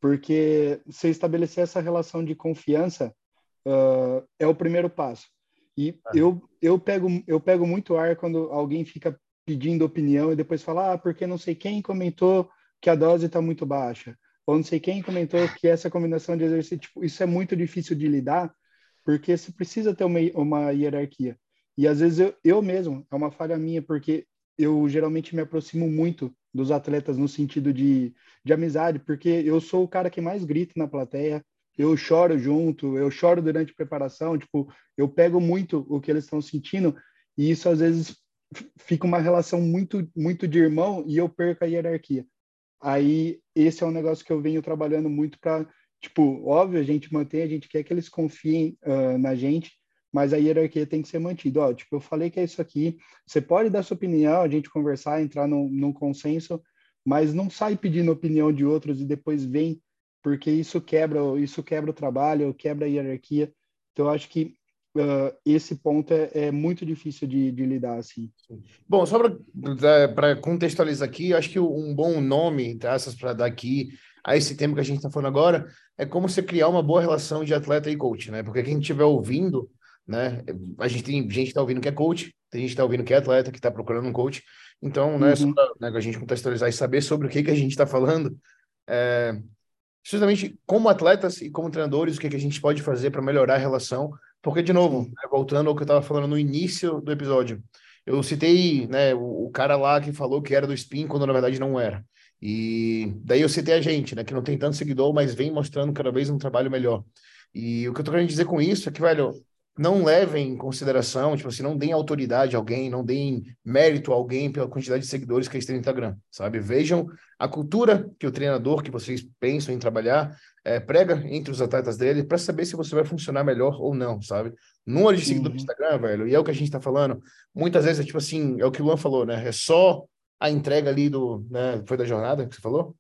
porque você estabelecer essa relação de confiança uh, é o primeiro passo. E ah. eu, eu, pego, eu pego muito ar quando alguém fica pedindo opinião e depois fala, ah, porque não sei quem comentou que a dose está muito baixa, ou não sei quem comentou que essa combinação de exercício, tipo, isso é muito difícil de lidar, porque você precisa ter uma, uma hierarquia. E às vezes eu, eu mesmo, é uma falha minha, porque eu geralmente me aproximo muito dos atletas no sentido de, de amizade, porque eu sou o cara que mais grita na plateia, eu choro junto, eu choro durante a preparação, tipo, eu pego muito o que eles estão sentindo e isso às vezes fica uma relação muito muito de irmão e eu perco a hierarquia. Aí esse é um negócio que eu venho trabalhando muito para, tipo, óbvio, a gente mantém, a gente quer que eles confiem uh, na gente, mas a hierarquia tem que ser mantida. Ó, tipo, eu falei que é isso aqui, você pode dar sua opinião, a gente conversar, entrar num, num consenso, mas não sai pedindo opinião de outros e depois vem porque isso quebra, isso quebra o trabalho, quebra a hierarquia. Então, eu acho que uh, esse ponto é, é muito difícil de, de, lidar assim. Bom, só para contextualizar aqui, acho que um bom nome, essas para dar aqui a esse tema que a gente está falando agora, é como você criar uma boa relação de atleta e coach, né? Porque quem estiver ouvindo, né? A gente tem gente que está ouvindo que é coach, tem gente que está ouvindo que é atleta, que está procurando um coach. Então, né, uhum. só para né, a gente contextualizar e saber sobre o que, que a gente está falando, é, justamente como atletas e como treinadores, o que, que a gente pode fazer para melhorar a relação. Porque, de novo, né, voltando ao que eu estava falando no início do episódio, eu citei né, o, o, cara lá que falou que era do spin, quando na verdade não era. E daí eu citei a gente, né, que não tem tanto seguidor, mas vem mostrando cada vez um trabalho melhor. E o que eu tô querendo dizer com isso é que, velho, não levem em consideração, tipo assim, não deem autoridade a alguém, não deem mérito a alguém pela quantidade de seguidores que eles têm no Instagram, sabe? Vejam a cultura que o treinador que vocês pensam em trabalhar é, prega entre os atletas dele para saber se você vai funcionar melhor ou não, sabe? Número de seguidores no Instagram, velho, e é o que a gente está falando, muitas vezes é tipo assim, é o que o Luan falou, né? É só a entrega ali do, né? Foi da jornada que você falou?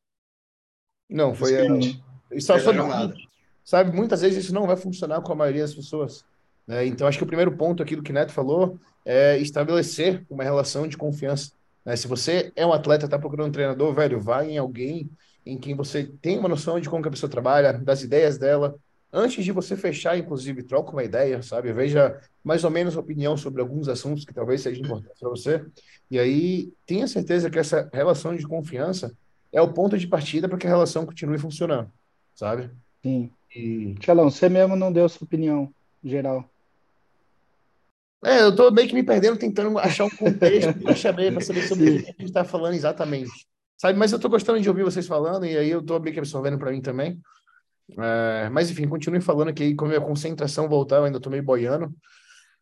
Não, foi a... Só, só jornada. Sabe, muitas vezes isso não vai funcionar com a maioria das pessoas. Né? Então, acho que o primeiro ponto aqui do que Neto falou é estabelecer uma relação de confiança. Né? Se você é um atleta, está procurando um treinador, velho, vai em alguém em quem você tem uma noção de como a pessoa trabalha, das ideias dela. Antes de você fechar, inclusive, troca uma ideia, sabe? Veja mais ou menos a opinião sobre alguns assuntos que talvez sejam importantes para você. E aí, tenha certeza que essa relação de confiança é o ponto de partida para que a relação continue funcionando, sabe? Sim. E... Tchalão, você mesmo não deu sua opinião geral. É, eu tô meio que me perdendo tentando achar um contexto para saber, para saber sobre o que a gente está falando exatamente. Sabe, mas eu tô gostando de ouvir vocês falando e aí eu tô meio que absorvendo para mim também. É, mas enfim, continue falando que quando a minha concentração voltar, eu ainda tô meio boiando.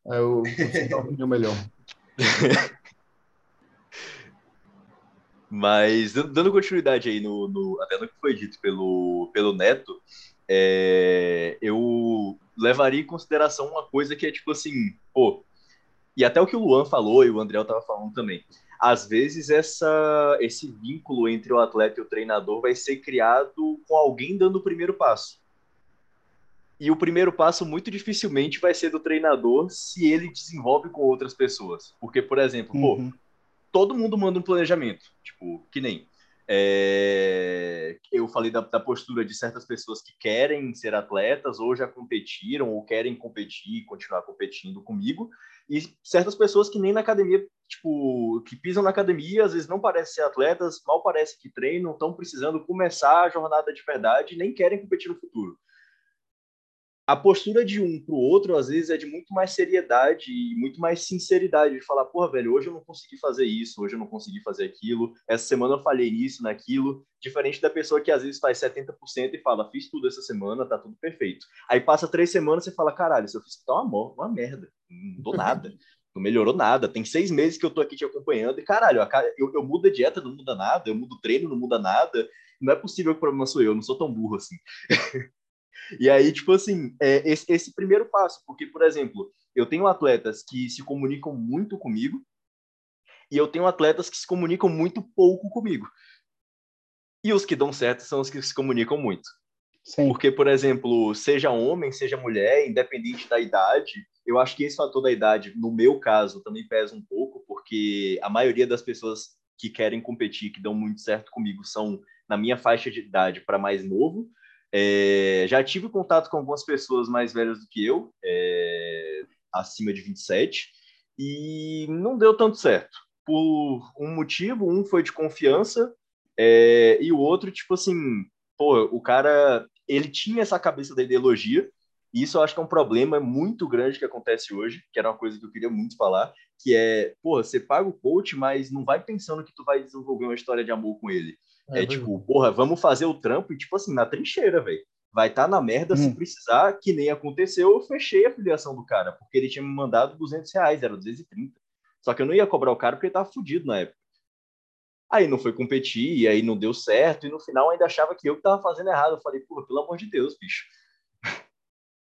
Eu vou um melhor. Mas dando continuidade aí no, no, até no que foi dito pelo, pelo Neto, é, eu levaria em consideração uma coisa que é tipo assim, pô, e até o que o Luan falou e o André estava falando também. Às vezes essa, esse vínculo entre o atleta e o treinador vai ser criado com alguém dando o primeiro passo. E o primeiro passo muito dificilmente vai ser do treinador se ele desenvolve com outras pessoas. Porque, por exemplo, uhum. pô, todo mundo manda um planejamento. Tipo, que nem é, eu falei da, da, postura de certas pessoas que querem ser atletas ou já competiram ou querem competir e continuar competindo comigo e certas pessoas que nem na academia, tipo, que pisam na academia, às vezes não parecem ser atletas, mal parece que treinam, estão precisando começar a jornada de verdade e nem querem competir no futuro a postura de um para o outro, às vezes, é de muito mais seriedade e muito mais sinceridade, de falar, porra, velho, hoje eu não consegui fazer isso, hoje eu não consegui fazer aquilo, essa semana eu falhei nisso, naquilo, diferente da pessoa que às vezes faz 70% e fala, fiz tudo essa semana, tá tudo perfeito. Aí passa três semanas e fala, caralho, se eu fiz tá uma, uma merda, não dou nada. Não melhorou nada. Tem seis meses que eu tô aqui te acompanhando e, caralho, eu, eu mudo a dieta, não muda nada. Eu mudo o treino, não muda nada. Não é possível que o problema sou eu, eu não sou tão burro assim. E aí, tipo assim, é esse, esse primeiro passo, porque, por exemplo, eu tenho atletas que se comunicam muito comigo e eu tenho atletas que se comunicam muito pouco comigo. E os que dão certo são os que se comunicam muito. Sim. Porque, por exemplo, seja homem, seja mulher, independente da idade, eu acho que esse fator da idade, no meu caso, também pesa um pouco, porque a maioria das pessoas que querem competir, que dão muito certo comigo, são na minha faixa de idade para mais novo. É, já tive contato com algumas pessoas mais velhas do que eu, é, acima de 27, e não deu tanto certo. Por um motivo, um foi de confiança, é, e o outro, tipo assim, pô, o cara, ele tinha essa cabeça da ideologia, e isso eu acho que é um problema muito grande que acontece hoje, que era uma coisa que eu queria muito falar, que é, pô, você paga o coach, mas não vai pensando que tu vai desenvolver uma história de amor com ele. É, é tipo, porra, vamos fazer o trampo e, tipo assim, na trincheira, velho. Vai estar tá na merda hum. se precisar, que nem aconteceu, eu fechei a filiação do cara, porque ele tinha me mandado 200 reais, era 230. Só que eu não ia cobrar o cara porque ele tava fudido na época. Aí não foi competir, e aí não deu certo, e no final ainda achava que eu que tava fazendo errado. Eu falei, pô, pelo amor de Deus, bicho.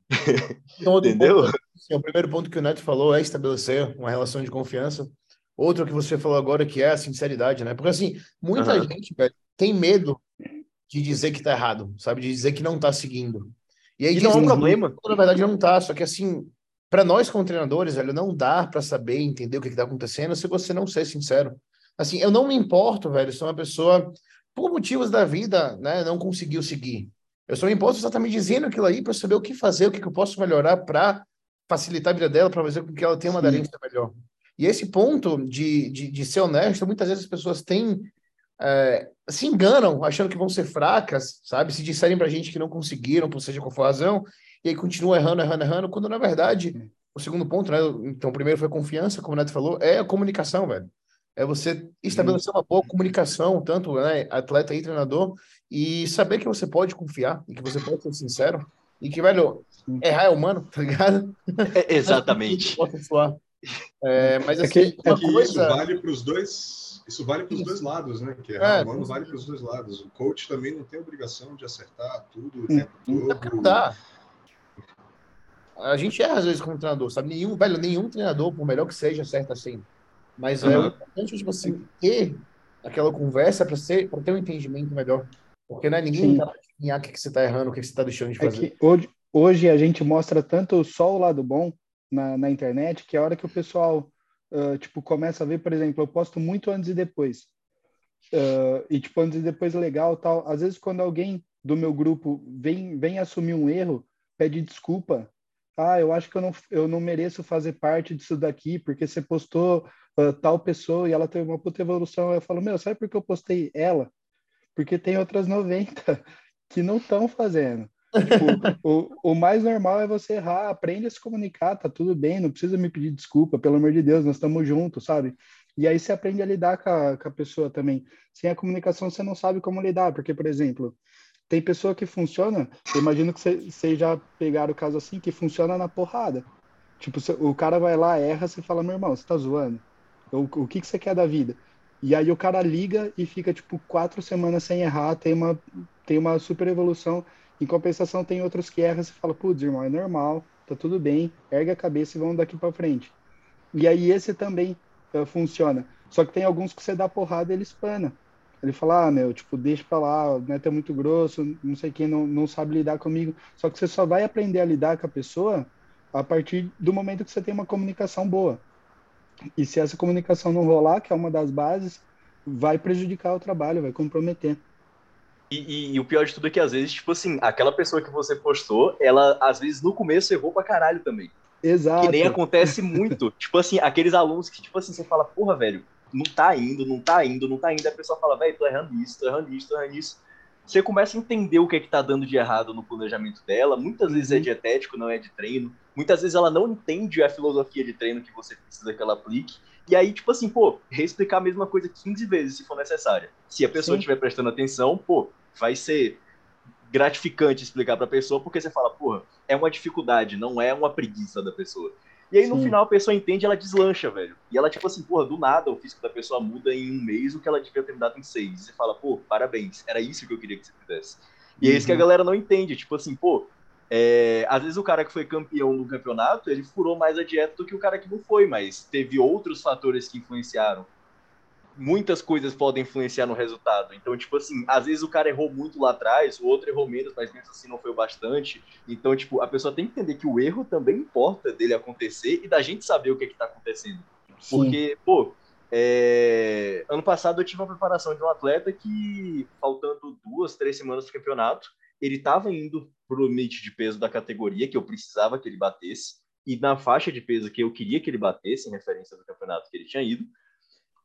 Então, Entendeu? Ponto, assim, o primeiro ponto que o Neto falou é estabelecer uma relação de confiança. Outro que você falou agora que é a sinceridade, né? Porque assim, muita uhum. gente, velho, tem medo de dizer que tá errado, sabe? De dizer que não tá seguindo. E aí e não é um problema. Na verdade não tá, só que assim, para nós como treinadores, velho, não dá para saber, entender o que está acontecendo se você não ser sincero. Assim, eu não me importo, velho, se uma pessoa, por motivos da vida, né, não conseguiu seguir. Eu só me importo exatamente dizendo aquilo aí para saber o que fazer, o que, que eu posso melhorar para facilitar a vida dela, para fazer com que ela tenha uma aderência melhor. E esse ponto de, de, de, ser honesto, muitas vezes as pessoas têm é, se enganam achando que vão ser fracas, sabe? Se disserem pra gente que não conseguiram, por seja qual for a razão, e aí continua errando, errando, errando, quando na verdade, o segundo ponto, né? Então, o primeiro foi confiança, como o Neto falou, é a comunicação, velho. É você estabelecer uma boa comunicação, tanto né, atleta e treinador, e saber que você pode confiar, e que você pode ser sincero, e que, velho, errar é humano, tá ligado? É, exatamente. É, mas assim, é que, uma coisa... isso vale para os dois isso vale para os dois lados, né? Que é, humano vale para os dois lados. O coach também não tem obrigação de acertar tudo o tempo todo. Dá. A gente erra às vezes como treinador, sabe? Nenhum, velho, nenhum treinador, por melhor que seja, acerta assim. Mas uhum. é importante, tipo assim, ter aquela conversa para ter um entendimento melhor. Porque não é ninguém tá adivinhar o que, que você está errando, o que, que você está deixando de é fazer. É hoje, hoje a gente mostra tanto só o lado bom na, na internet que a hora que o pessoal uh, tipo, começa a ver, por exemplo, eu posto muito antes e depois. Uh, e, tipo, antes e depois é legal tal. Às vezes, quando alguém do meu grupo vem, vem assumir um erro, pede desculpa. Ah, eu acho que eu não, eu não mereço fazer parte disso daqui, porque você postou uh, tal pessoa e ela teve uma puta evolução. Eu falo, meu, sabe por que eu postei ela? Porque tem outras 90 que não estão fazendo. Tipo, o, o mais normal é você errar, aprende a se comunicar, tá tudo bem, não precisa me pedir desculpa, pelo amor de Deus, nós estamos juntos, sabe? E aí você aprende a lidar com a, com a pessoa também. Sem a comunicação, você não sabe como lidar, porque, por exemplo, tem pessoa que funciona, eu imagino que vocês já pegaram o caso assim, que funciona na porrada. Tipo, o cara vai lá, erra, você fala, meu irmão, você tá zoando? O, o que, que você quer da vida? E aí o cara liga e fica, tipo, quatro semanas sem errar, tem uma, tem uma super evolução. Em compensação, tem outros que erram e fala, putz, irmão, é normal, tá tudo bem, ergue a cabeça e vamos daqui para frente. E aí esse também uh, funciona. Só que tem alguns que você dá porrada e ele espana. Ele fala, ah, meu, tipo, deixa pra lá, o neto é muito grosso, não sei quem, não, não sabe lidar comigo. Só que você só vai aprender a lidar com a pessoa a partir do momento que você tem uma comunicação boa. E se essa comunicação não rolar, que é uma das bases, vai prejudicar o trabalho, vai comprometer. E, e, e, o pior de tudo é que, às vezes, tipo assim, aquela pessoa que você postou, ela, às vezes, no começo errou pra caralho também. Exato. Que nem acontece muito. tipo assim, aqueles alunos que, tipo assim, você fala, porra, velho, não tá indo, não tá indo, não tá indo. a pessoa fala, velho, tô errando isso, tô errando isso, tô errando isso. Você começa a entender o que é que tá dando de errado no planejamento dela. Muitas vezes é uhum. dietético, não é de treino. Muitas vezes ela não entende a filosofia de treino que você precisa que ela aplique. E aí, tipo assim, pô, reexplicar a mesma coisa 15 vezes se for necessária. Se a pessoa estiver prestando atenção, pô, vai ser gratificante explicar para a pessoa, porque você fala, porra, é uma dificuldade, não é uma preguiça da pessoa. E aí, no Sim. final, a pessoa entende ela deslancha, velho. E ela, tipo assim, porra, do nada o físico da pessoa muda em um mês o que ela devia ter mudado em seis. E você fala, pô, parabéns, era isso que eu queria que você fizesse. E uhum. é isso que a uhum. galera não entende. Tipo assim, pô, é, às vezes o cara que foi campeão no campeonato, ele furou mais a dieta do que o cara que não foi, mas teve outros fatores que influenciaram. Muitas coisas podem influenciar no resultado. Então, tipo assim, às vezes o cara errou muito lá atrás, o outro errou menos, mas mesmo assim não foi o bastante. Então, tipo, a pessoa tem que entender que o erro também importa dele acontecer e da gente saber o que é que tá acontecendo. Sim. Porque, pô, é... ano passado eu tive uma preparação de um atleta que, faltando duas, três semanas do campeonato, ele estava indo para o limite de peso da categoria que eu precisava que ele batesse e na faixa de peso que eu queria que ele batesse, em referência do campeonato que ele tinha ido.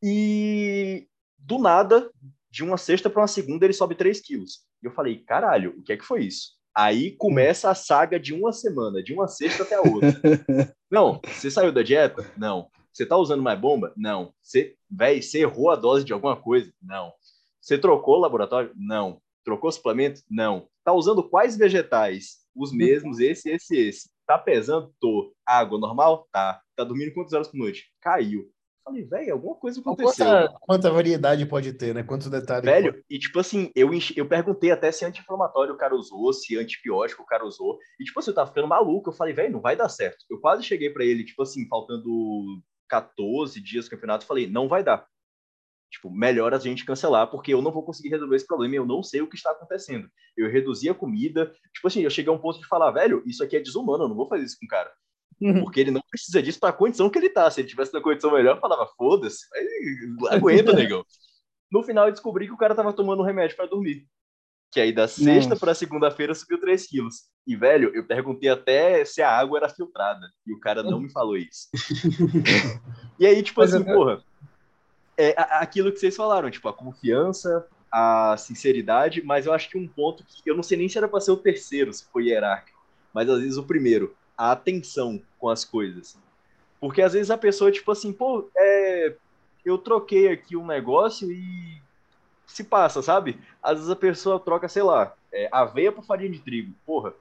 E do nada, de uma sexta para uma segunda, ele sobe 3 quilos. E eu falei, caralho, o que é que foi isso? Aí começa a saga de uma semana, de uma sexta até a outra. Não, você saiu da dieta? Não. Você tá usando mais bomba? Não. Você, véi, você errou a dose de alguma coisa? Não. Você trocou o laboratório? Não. Trocou suplemento? Não. Tá usando quais vegetais? Os mesmos, esse, esse, esse. Tá pesando? Tô. Água normal? Tá. Tá dormindo quantas horas por noite? Caiu. Falei, velho, alguma coisa aconteceu. Quanta, quanta, variedade pode ter, né? Quantos detalhes. Velho, pode... e tipo assim, eu, eu perguntei até se anti-inflamatório o cara usou, se antibiótico o cara usou. E tipo assim, eu tava ficando maluco. Eu falei, velho, não vai dar certo. Eu quase cheguei para ele, tipo assim, faltando 14 dias do campeonato. Falei, não vai dar. Tipo, melhor a gente cancelar, porque eu não vou conseguir resolver esse problema e eu não sei o que está acontecendo. Eu reduzi a comida. Tipo assim, eu cheguei a um ponto de falar, velho, isso aqui é desumano, eu não vou fazer isso com o cara. Uhum. Porque ele não precisa disso para a condição que ele tá. Se ele tivesse na condição melhor, eu falava, foda-se, aguenta, negão. No final, eu descobri que o cara tava tomando um remédio para dormir. Que aí da sexta para segunda-feira subiu 3 quilos. E, velho, eu perguntei até se a água era filtrada. E o cara não me falou isso. e aí, tipo assim, porra, é aquilo que vocês falaram, tipo, a confiança, a sinceridade, mas eu acho que um ponto que eu não sei nem se era para ser o terceiro, se foi hierárquico, mas às vezes o primeiro, a atenção com as coisas. Porque às vezes a pessoa, tipo assim, pô, é, eu troquei aqui um negócio e se passa, sabe? Às vezes a pessoa troca, sei lá, é, aveia por farinha de trigo. Porra,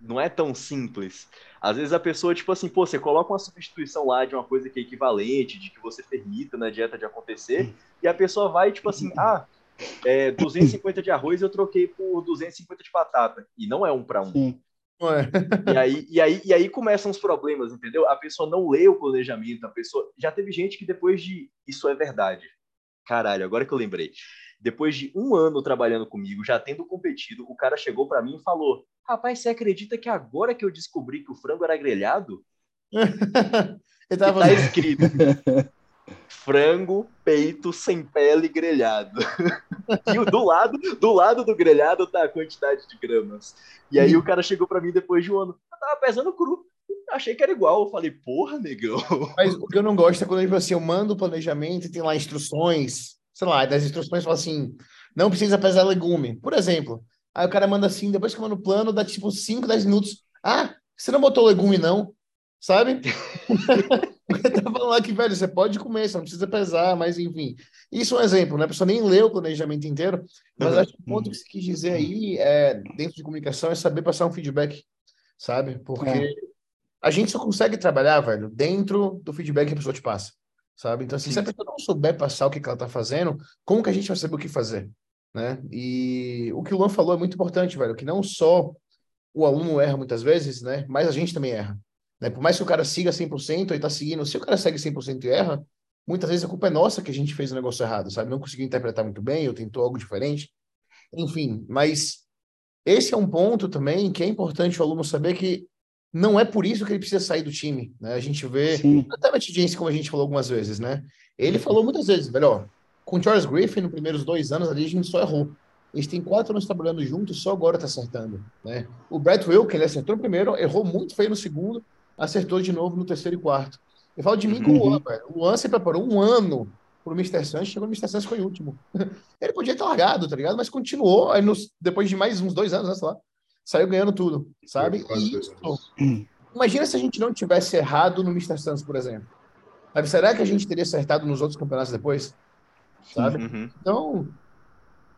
não é tão simples. Às vezes a pessoa, tipo assim, pô, você coloca uma substituição lá de uma coisa que é equivalente, de que você permita na dieta de acontecer, e a pessoa vai, tipo assim, ah, é, 250 de arroz eu troquei por 250 de batata. E não é um para um. Sim. E aí, e, aí, e aí começam os problemas, entendeu? A pessoa não lê o planejamento, a pessoa. Já teve gente que depois de. Isso é verdade. Caralho, agora que eu lembrei. Depois de um ano trabalhando comigo, já tendo competido, o cara chegou para mim e falou: Rapaz, você acredita que agora que eu descobri que o frango era grelhado? Ele tava... tá escrito frango, peito, sem pele, grelhado. e do lado, do lado do grelhado tá a quantidade de gramas. E aí o cara chegou para mim depois de um ano. Eu tava pesando cru. Achei que era igual. Eu falei, porra, negão. Mas o que eu não gosto é quando tipo assim, eu mando o planejamento e tem lá instruções. Sei lá, das instruções fala assim: não precisa pesar legume. Por exemplo. Aí o cara manda assim, depois que manda o plano, dá tipo 5, 10 minutos. Ah, você não botou legume, não? Sabe? Tá falando lá que, velho, você pode comer, você não precisa pesar, mas enfim. Isso é um exemplo, né? A pessoa nem leu o planejamento inteiro, mas uhum. acho que o ponto que você quis dizer aí, é, dentro de comunicação, é saber passar um feedback, sabe? Porque é. a gente só consegue trabalhar, velho, dentro do feedback que a pessoa te passa, sabe? Então, assim, se a pessoa não souber passar o que, que ela tá fazendo, como que a gente vai saber o que fazer, né? E o que o Luan falou é muito importante, velho, que não só o aluno erra muitas vezes, né? Mas a gente também erra. Né? Por mais que o cara siga 100% e tá seguindo, se o cara segue 100% e erra, muitas vezes a culpa é nossa que a gente fez o negócio errado, sabe? Não conseguiu interpretar muito bem ou tentou algo diferente. Enfim, mas esse é um ponto também que é importante o aluno saber que não é por isso que ele precisa sair do time, né? A gente vê, Sim. até o James, como a gente falou algumas vezes, né? Ele falou muitas vezes, velho, ó, com Charles Griffin, nos primeiros dois anos ali, a gente só errou. Eles têm quatro anos trabalhando juntos, só agora tá acertando, né? O Brett Wilk, ele acertou no primeiro, errou muito feio no segundo, acertou de novo no terceiro e quarto. Eu falo de mim com o Luan, uhum. velho. O Luan se preparou um ano pro Mr. Santos, chegou no Mr. Santos foi o último. Ele podia ter largado, tá ligado? Mas continuou, aí nos, depois de mais uns dois anos, né, sei lá, saiu ganhando tudo, sabe? E, imagina se a gente não tivesse errado no Mr. Santos, por exemplo. Sabe? Será que a gente teria acertado nos outros campeonatos depois? Sabe? Uhum. Então,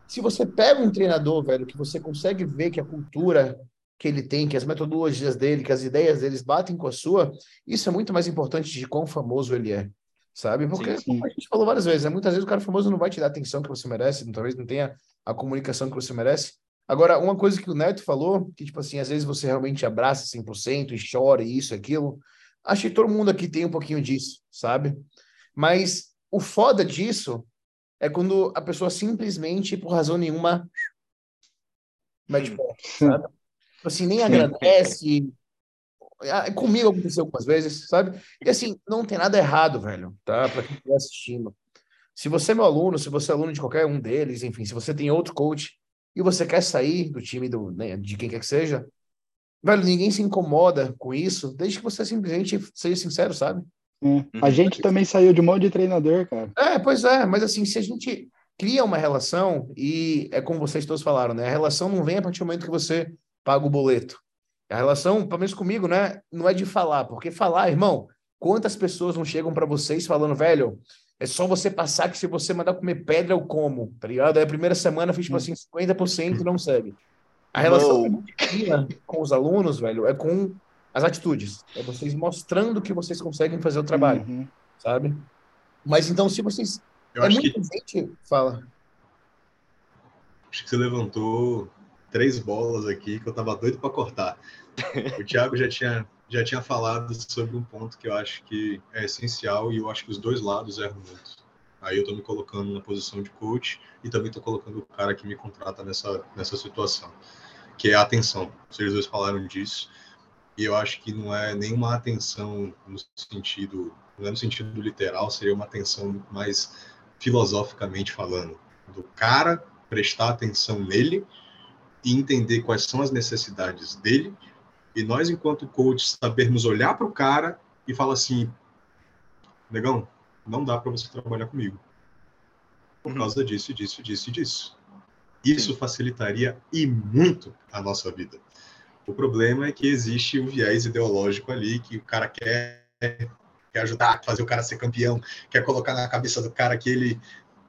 se você pega um treinador, velho, que você consegue ver que a cultura que ele tem, que as metodologias dele, que as ideias deles batem com a sua, isso é muito mais importante de quão famoso ele é, sabe? Porque, sim, sim. como a gente falou várias vezes, né? muitas vezes o cara famoso não vai te dar a atenção que você merece, talvez não tenha a comunicação que você merece. Agora, uma coisa que o Neto falou, que, tipo assim, às vezes você realmente abraça 100% e chora e isso, aquilo, acho que todo mundo aqui tem um pouquinho disso, sabe? Mas o foda disso é quando a pessoa simplesmente, por razão nenhuma, mete pé, sabe? Tipo assim, nem agradece. Ah, comigo aconteceu algumas vezes, sabe? E assim, não tem nada errado, velho, tá? Para quem estiver assistindo. Se você é meu aluno, se você é aluno de qualquer um deles, enfim, se você tem outro coach e você quer sair do time do, né, de quem quer que seja, velho, ninguém se incomoda com isso, desde que você simplesmente seja sincero, sabe? É. A uhum. gente também saiu de um monte de treinador, cara. É, pois é, mas assim, se a gente cria uma relação, e é como vocês todos falaram, né? A relação não vem a partir do momento que você paga o boleto. A relação, pelo menos comigo, né, não é de falar, porque falar, irmão, quantas pessoas não chegam para vocês falando, velho, é só você passar que se você mandar comer pedra, eu como, tá ligado? Aí a primeira semana fiz, tipo assim, 50% e não segue. A relação com os alunos, velho, é com as atitudes. É vocês mostrando que vocês conseguem fazer o trabalho, uhum. sabe? Mas então, se vocês. Eu é acho muita que... gente. Fala. Acho que você levantou três bolas aqui que eu tava doido para cortar. O Thiago já tinha, já tinha falado sobre um ponto que eu acho que é essencial e eu acho que os dois lados erram muito. Aí eu tô me colocando na posição de coach e também tô colocando o cara que me contrata nessa, nessa situação, que é a atenção. Vocês dois falaram disso. E eu acho que não é nenhuma atenção no sentido, não é no sentido literal, seria uma atenção mais filosoficamente falando, do cara prestar atenção nele e entender quais são as necessidades dele, e nós, enquanto coaches, sabermos olhar para o cara e falar assim: negão, não dá para você trabalhar comigo. Por uhum. causa disso, disso, disso, disso. Isso Sim. facilitaria e muito a nossa vida. O problema é que existe um viés ideológico ali que o cara quer, quer ajudar, fazer o cara ser campeão, quer colocar na cabeça do cara que ele.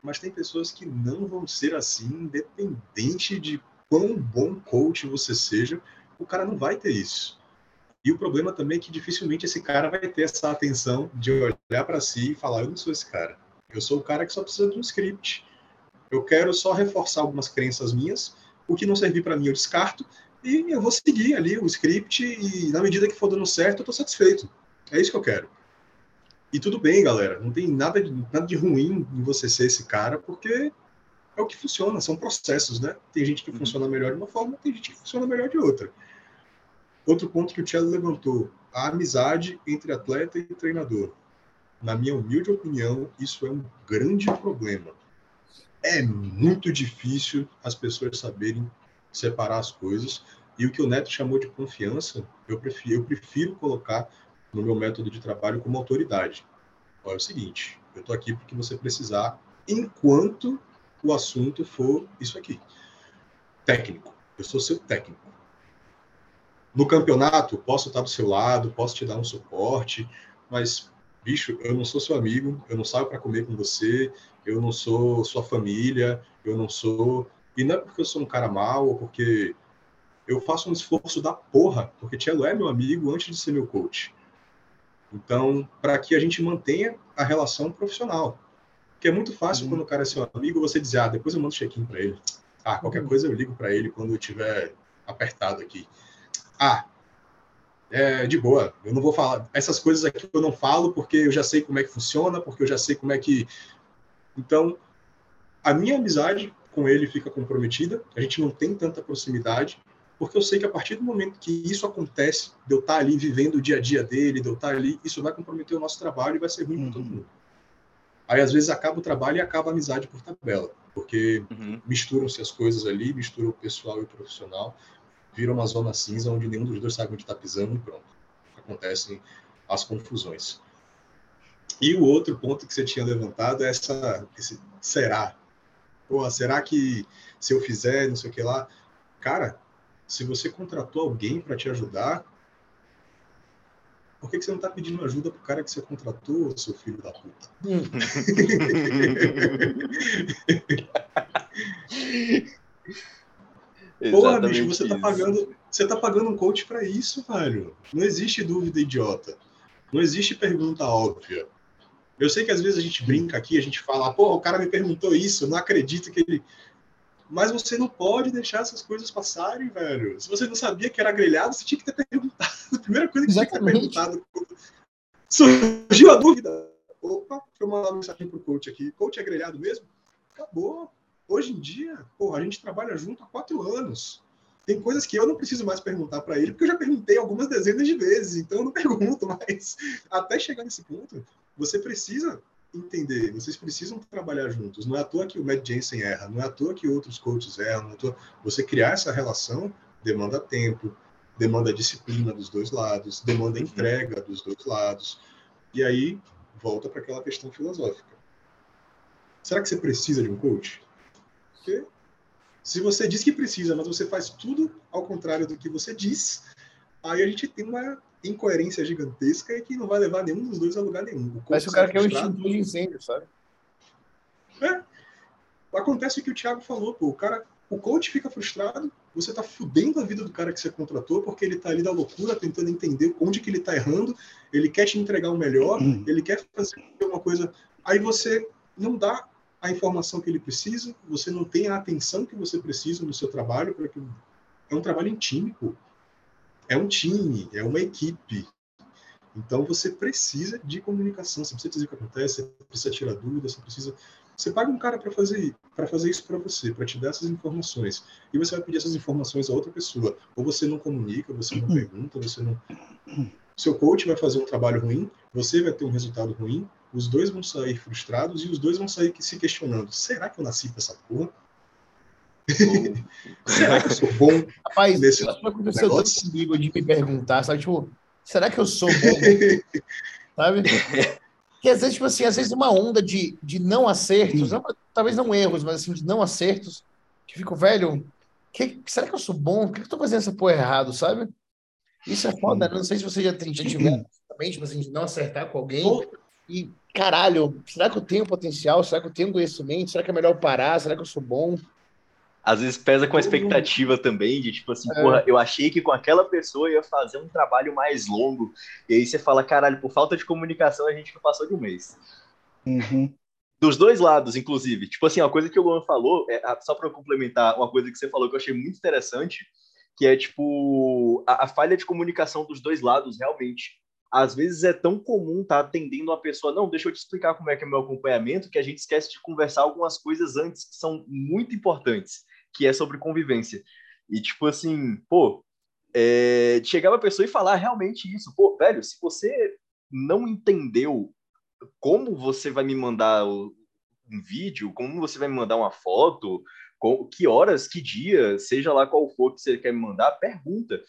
Mas tem pessoas que não vão ser assim, independente de quão bom coach você seja, o cara não vai ter isso. E o problema também é que dificilmente esse cara vai ter essa atenção de olhar para si e falar: eu não sou esse cara. Eu sou o cara que só precisa de um script. Eu quero só reforçar algumas crenças minhas. O que não servir para mim eu descarto e eu vou seguir ali o script e na medida que for dando certo eu estou satisfeito. É isso que eu quero. E tudo bem, galera. Não tem nada de, nada de ruim em você ser esse cara, porque é o que funciona, são processos, né? Tem gente que uhum. funciona melhor de uma forma, tem gente que funciona melhor de outra. Outro ponto que o Thiago levantou, a amizade entre atleta e treinador. Na minha humilde opinião, isso é um grande problema. É muito difícil as pessoas saberem separar as coisas. E o que o Neto chamou de confiança, eu prefiro, eu prefiro colocar no meu método de trabalho como autoridade. Olha é o seguinte, eu estou aqui porque você precisar, enquanto o assunto for isso aqui. Técnico. Eu sou seu técnico. No campeonato, posso estar do seu lado, posso te dar um suporte, mas, bicho, eu não sou seu amigo, eu não saio para comer com você, eu não sou sua família, eu não sou. E não é porque eu sou um cara mau ou porque eu faço um esforço da porra, porque Tielo é meu amigo antes de ser meu coach. Então, para que a gente mantenha a relação profissional. Porque é muito fácil uhum. quando o cara é seu amigo, você dizer, ah, depois eu mando check-in para ele. Ah, qualquer uhum. coisa eu ligo para ele quando eu tiver apertado aqui ah, é de boa, eu não vou falar. Essas coisas aqui eu não falo porque eu já sei como é que funciona, porque eu já sei como é que. Então, a minha amizade com ele fica comprometida, a gente não tem tanta proximidade, porque eu sei que a partir do momento que isso acontece, de eu estar ali vivendo o dia a dia dele, de eu estar ali, isso vai comprometer o nosso trabalho e vai ser ruim uhum. para todo mundo. Aí, às vezes, acaba o trabalho e acaba a amizade por tabela, porque uhum. misturam-se as coisas ali, mistura o pessoal e o profissional vira uma zona cinza onde nenhum dos dois sabe onde está pisando e pronto. Acontecem as confusões. E o outro ponto que você tinha levantado é essa, esse será. Pô, será que se eu fizer, não sei o que lá. Cara, se você contratou alguém para te ajudar, por que, que você não está pedindo ajuda pro cara que você contratou, seu filho da puta? Porra, bicho, você tá pagando, você tá pagando um coach para isso, velho. Não existe dúvida idiota. Não existe pergunta óbvia. Eu sei que às vezes a gente brinca aqui, a gente fala, pô, o cara me perguntou isso, eu não acredito que ele. Mas você não pode deixar essas coisas passarem, velho. Se você não sabia que era grelhado, você tinha que ter perguntado. A primeira coisa que Exatamente. tinha que ter perguntado. Surgiu a dúvida. Opa, deixa eu mandar uma mensagem pro coach aqui. Coach é grelhado mesmo? Acabou. Hoje em dia, pô, a gente trabalha junto há quatro anos. Tem coisas que eu não preciso mais perguntar para ele, porque eu já perguntei algumas dezenas de vezes, então eu não pergunto mais. Até chegar nesse ponto, você precisa entender, vocês precisam trabalhar juntos. Não é à toa que o Matt Jensen erra, não é à toa que outros coaches erram. É toa... Você criar essa relação demanda tempo, demanda disciplina dos dois lados, demanda entrega dos dois lados. E aí volta para aquela questão filosófica. Será que você precisa de um coach? Porque se você diz que precisa, mas você faz tudo ao contrário do que você diz, aí a gente tem uma incoerência gigantesca e que não vai levar nenhum dos dois a lugar nenhum. Parece o cara quer um extintor de incêndio, sabe? É. Acontece o que o Thiago falou, pô. O cara, o coach fica frustrado, você tá fudendo a vida do cara que você contratou, porque ele tá ali da loucura, tentando entender onde que ele tá errando, ele quer te entregar o melhor, hum. ele quer fazer uma coisa. Aí você não dá a informação que ele precisa, você não tem a atenção que você precisa no seu trabalho. Para que... É um trabalho em. É um time, é uma equipe. Então você precisa de comunicação, você precisa dizer o que acontece, você precisa tirar dúvidas, você precisa. Você paga um cara para fazer para fazer isso para você, para te dar essas informações. E você vai pedir essas informações a outra pessoa. Ou você não comunica, você não pergunta, você não. Seu coach vai fazer um trabalho ruim, você vai ter um resultado ruim, os dois vão sair frustrados e os dois vão sair se questionando: será que eu nasci para essa porra? será que eu sou bom? Rapaz, nesse isso aconteceu tanto comigo de me perguntar, sabe? Tipo, será que eu sou bom? sabe? Que às vezes, tipo assim, às vezes uma onda de, de não acertos, não, talvez não erros, mas assim, de não acertos, que fico, velho, que, será que eu sou bom? Por que eu tô fazendo essa porra errado, sabe? Isso é foda, né? não sei se você já, já tiver também, tipo assim, de não acertar com alguém. E, caralho, será que eu tenho potencial? Será que eu tenho conhecimento? Será que é melhor parar? Será que eu sou bom? Às vezes pesa com a expectativa também, de tipo assim, é. porra, eu achei que com aquela pessoa eu ia fazer um trabalho mais longo. E aí você fala, caralho, por falta de comunicação a gente não passou de um mês. Uhum. Dos dois lados, inclusive. Tipo assim, uma coisa que o Luan falou, é, só para complementar, uma coisa que você falou que eu achei muito interessante, que é tipo a, a falha de comunicação dos dois lados, realmente às vezes é tão comum tá atendendo uma pessoa, não, deixa eu te explicar como é que é meu acompanhamento, que a gente esquece de conversar algumas coisas antes que são muito importantes, que é sobre convivência. E tipo assim, pô, é, chegar a pessoa e falar realmente isso, pô, velho, se você não entendeu como você vai me mandar um vídeo, como você vai me mandar uma foto, que horas, que dia, seja lá qual for que você quer me mandar, pergunta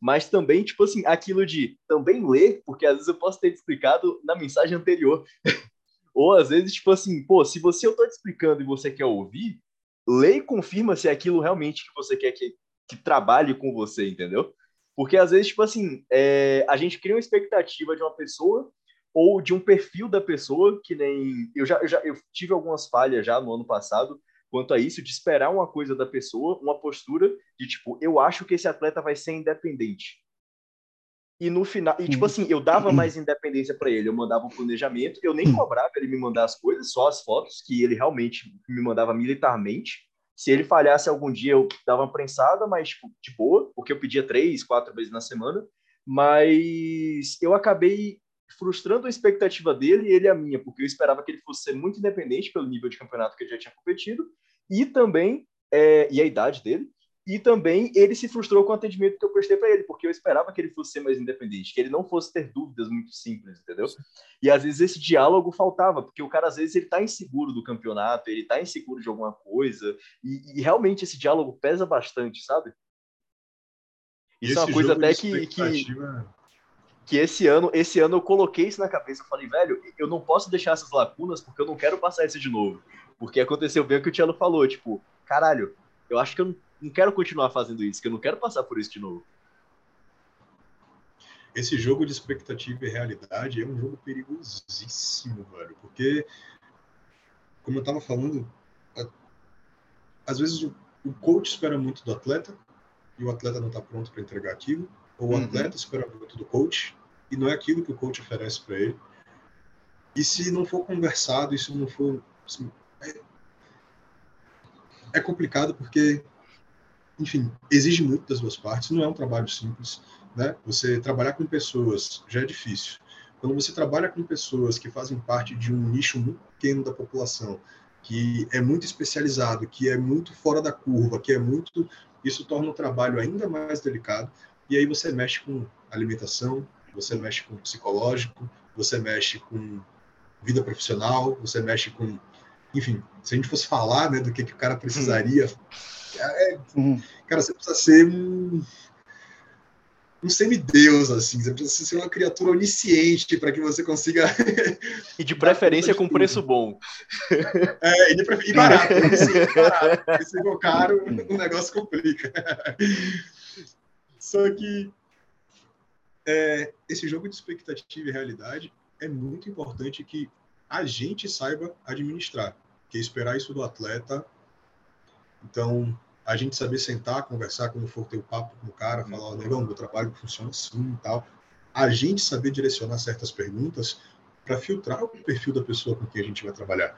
mas também, tipo assim, aquilo de também ler, porque às vezes eu posso ter te explicado na mensagem anterior. Ou às vezes, tipo assim, pô, se você eu tô te explicando e você quer ouvir, lê e confirma se é aquilo realmente que você quer que, que trabalhe com você, entendeu? Porque às vezes, tipo assim, é, a gente cria uma expectativa de uma pessoa ou de um perfil da pessoa, que nem. Eu já, eu já eu tive algumas falhas já no ano passado, quanto a isso, de esperar uma coisa da pessoa, uma postura de tipo, eu acho que esse atleta vai ser independente. E no final, e tipo assim, eu dava mais independência para ele, eu mandava o um planejamento, eu nem cobrava ele me mandar as coisas, só as fotos que ele realmente me mandava militarmente. Se ele falhasse algum dia, eu dava uma prensada, mas tipo, de boa, porque eu pedia três, quatro vezes na semana. Mas eu acabei frustrando a expectativa dele e ele a minha, porque eu esperava que ele fosse ser muito independente pelo nível de campeonato que ele já tinha competido e também é, e a idade dele e também ele se frustrou com o atendimento que eu prestei para ele, porque eu esperava que ele fosse ser mais independente, que ele não fosse ter dúvidas muito simples, entendeu? E às vezes esse diálogo faltava, porque o cara às vezes ele tá inseguro do campeonato, ele tá inseguro de alguma coisa, e, e realmente esse diálogo pesa bastante, sabe? Isso é uma coisa até que, que que esse ano, esse ano eu coloquei isso na cabeça. Eu falei, velho, eu não posso deixar essas lacunas porque eu não quero passar isso de novo. Porque aconteceu bem o que o Tiano falou, tipo, caralho, eu acho que eu não quero continuar fazendo isso, que eu não quero passar por isso de novo. Esse jogo de expectativa e realidade é um jogo perigosíssimo, velho, porque, como eu tava falando, às vezes o coach espera muito do atleta e o atleta não tá pronto para entregar aquilo, ou o uhum. atleta espera muito do coach e não é aquilo que o coach oferece para ele. E se não for conversado, isso não for. Assim, é, é complicado porque, enfim, exige muito das duas partes, não é um trabalho simples. Né? Você trabalhar com pessoas já é difícil. Quando você trabalha com pessoas que fazem parte de um nicho muito pequeno da população, que é muito especializado, que é muito fora da curva, que é muito. Isso torna o trabalho ainda mais delicado. E aí você mexe com alimentação, você mexe com psicológico, você mexe com vida profissional, você mexe com, enfim, se a gente fosse falar, né, do que, que o cara precisaria, é, uhum. cara, você precisa ser um, um semideus, assim, você precisa ser uma criatura onisciente para que você consiga. E de preferência com preço bom. É, e, de prefer... e barato, se barato. Se for caro, o negócio complica. Só que é, esse jogo de expectativa e realidade é muito importante que a gente saiba administrar, que é esperar isso do atleta. Então, a gente saber sentar, conversar quando for ter o papo com o cara, falar, negão, meu trabalho funciona assim e tal. A gente saber direcionar certas perguntas para filtrar o perfil da pessoa com quem a gente vai trabalhar.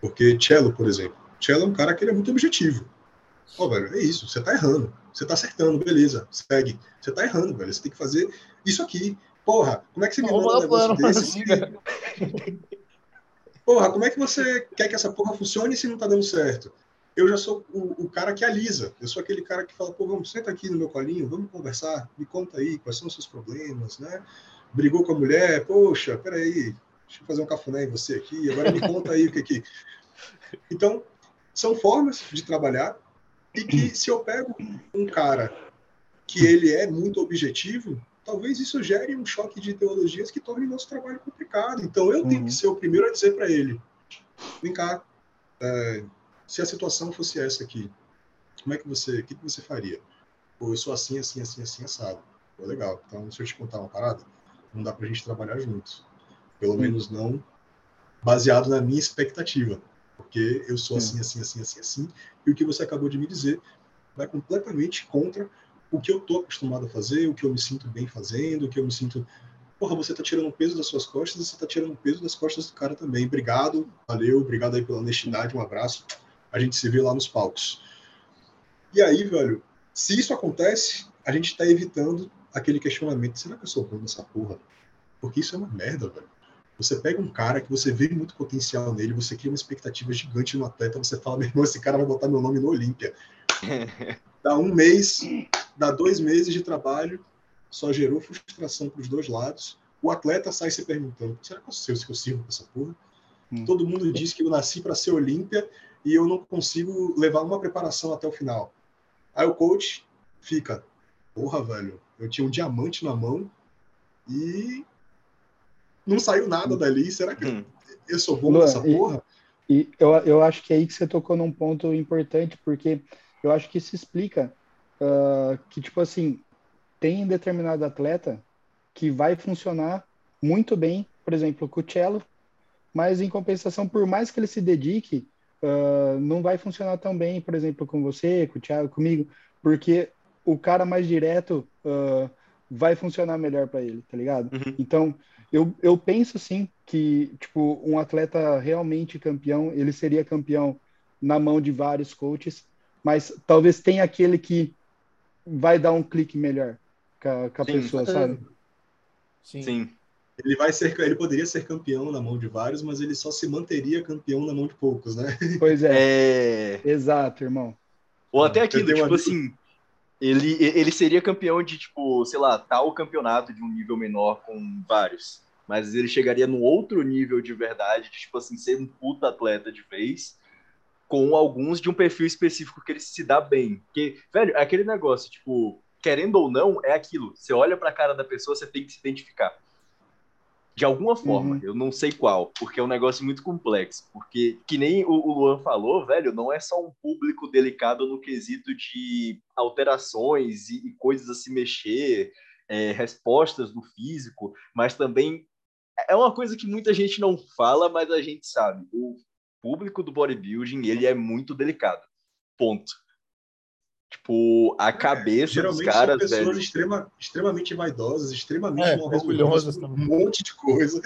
Porque Cello, por exemplo, Cello é um cara que ele é muito objetivo. Ó, oh, velho, é isso, você tá errando. Você tá acertando, beleza, segue. Você tá errando, velho. Você tem que fazer isso aqui. Porra, como é que você me manda um negócio desse? Porra, como é que você quer que essa porra funcione se não tá dando certo? Eu já sou o, o cara que alisa. Eu sou aquele cara que fala, pô, vamos, senta aqui no meu colinho, vamos conversar, me conta aí quais são os seus problemas, né? Brigou com a mulher, poxa, peraí, deixa eu fazer um cafuné em você aqui, agora me conta aí o que que... Então, são formas de trabalhar e que se eu pego um cara que ele é muito objetivo, talvez isso gere um choque de teologias que torne nosso trabalho complicado. Então eu uhum. tenho que ser o primeiro a dizer para ele: vem cá, é, se a situação fosse essa aqui, como é que você, o que, que você faria? Pô, eu sou assim, assim, assim, assim, assado. Pô, legal. Então, deixa eu te contar uma parada. Não dá para a gente trabalhar juntos. Pelo uhum. menos não baseado na minha expectativa. Porque eu sou assim, assim, assim, assim, assim. E o que você acabou de me dizer vai completamente contra o que eu tô acostumado a fazer, o que eu me sinto bem fazendo, o que eu me sinto. Porra, você tá tirando o peso das suas costas e você tá tirando o peso das costas do cara também. Obrigado, valeu, obrigado aí pela honestidade, um abraço. A gente se vê lá nos palcos. E aí, velho, se isso acontece, a gente está evitando aquele questionamento: será que eu sou bom nessa porra? Porque isso é uma merda, velho. Você pega um cara que você vê muito potencial nele, você cria uma expectativa gigante no atleta, você fala, meu irmão, esse cara vai botar meu nome no Olímpia. Dá um mês, dá dois meses de trabalho, só gerou frustração para os dois lados. O atleta sai se perguntando: será que eu sei se eu sirvo para essa porra? Hum. Todo mundo diz que eu nasci para ser Olímpia e eu não consigo levar uma preparação até o final. Aí o coach fica: porra, velho, eu tinha um diamante na mão e não saiu nada dali. Será que hum. eu sou bom nessa porra? E, e eu, eu acho que é aí que você tocou num ponto importante, porque eu acho que isso explica uh, que, tipo assim, tem determinado atleta que vai funcionar muito bem, por exemplo, com o cello, mas em compensação, por mais que ele se dedique, uh, não vai funcionar tão bem, por exemplo, com você, com o Thiago, comigo, porque o cara mais direto uh, vai funcionar melhor para ele, tá ligado? Uhum. Então, eu, eu penso sim que, tipo, um atleta realmente campeão, ele seria campeão na mão de vários coaches, mas talvez tenha aquele que vai dar um clique melhor com a, com a pessoa, sabe? Sim. Sim. Ele vai ser, ele poderia ser campeão na mão de vários, mas ele só se manteria campeão na mão de poucos, né? Pois é. é... Exato, irmão. Ou até aquilo, tipo amigo... assim, ele, ele seria campeão de, tipo, sei lá, tal campeonato de um nível menor com vários. Mas ele chegaria num outro nível de verdade, de, tipo assim, ser um puta atleta de vez, com alguns de um perfil específico que ele se dá bem. Porque, velho, é aquele negócio, tipo, querendo ou não, é aquilo. Você olha pra cara da pessoa, você tem que se identificar. De alguma forma, uhum. eu não sei qual, porque é um negócio muito complexo. Porque, que nem o, o Luan falou, velho, não é só um público delicado no quesito de alterações e, e coisas a se mexer, é, respostas do físico, mas também é uma coisa que muita gente não fala, mas a gente sabe. O público do bodybuilding, ele é muito delicado. Ponto. Tipo, a é, cabeça é, dos caras, são pessoas velho. Extrema, extremamente vaidosas, extremamente é, orgulhosas, um monte de coisa.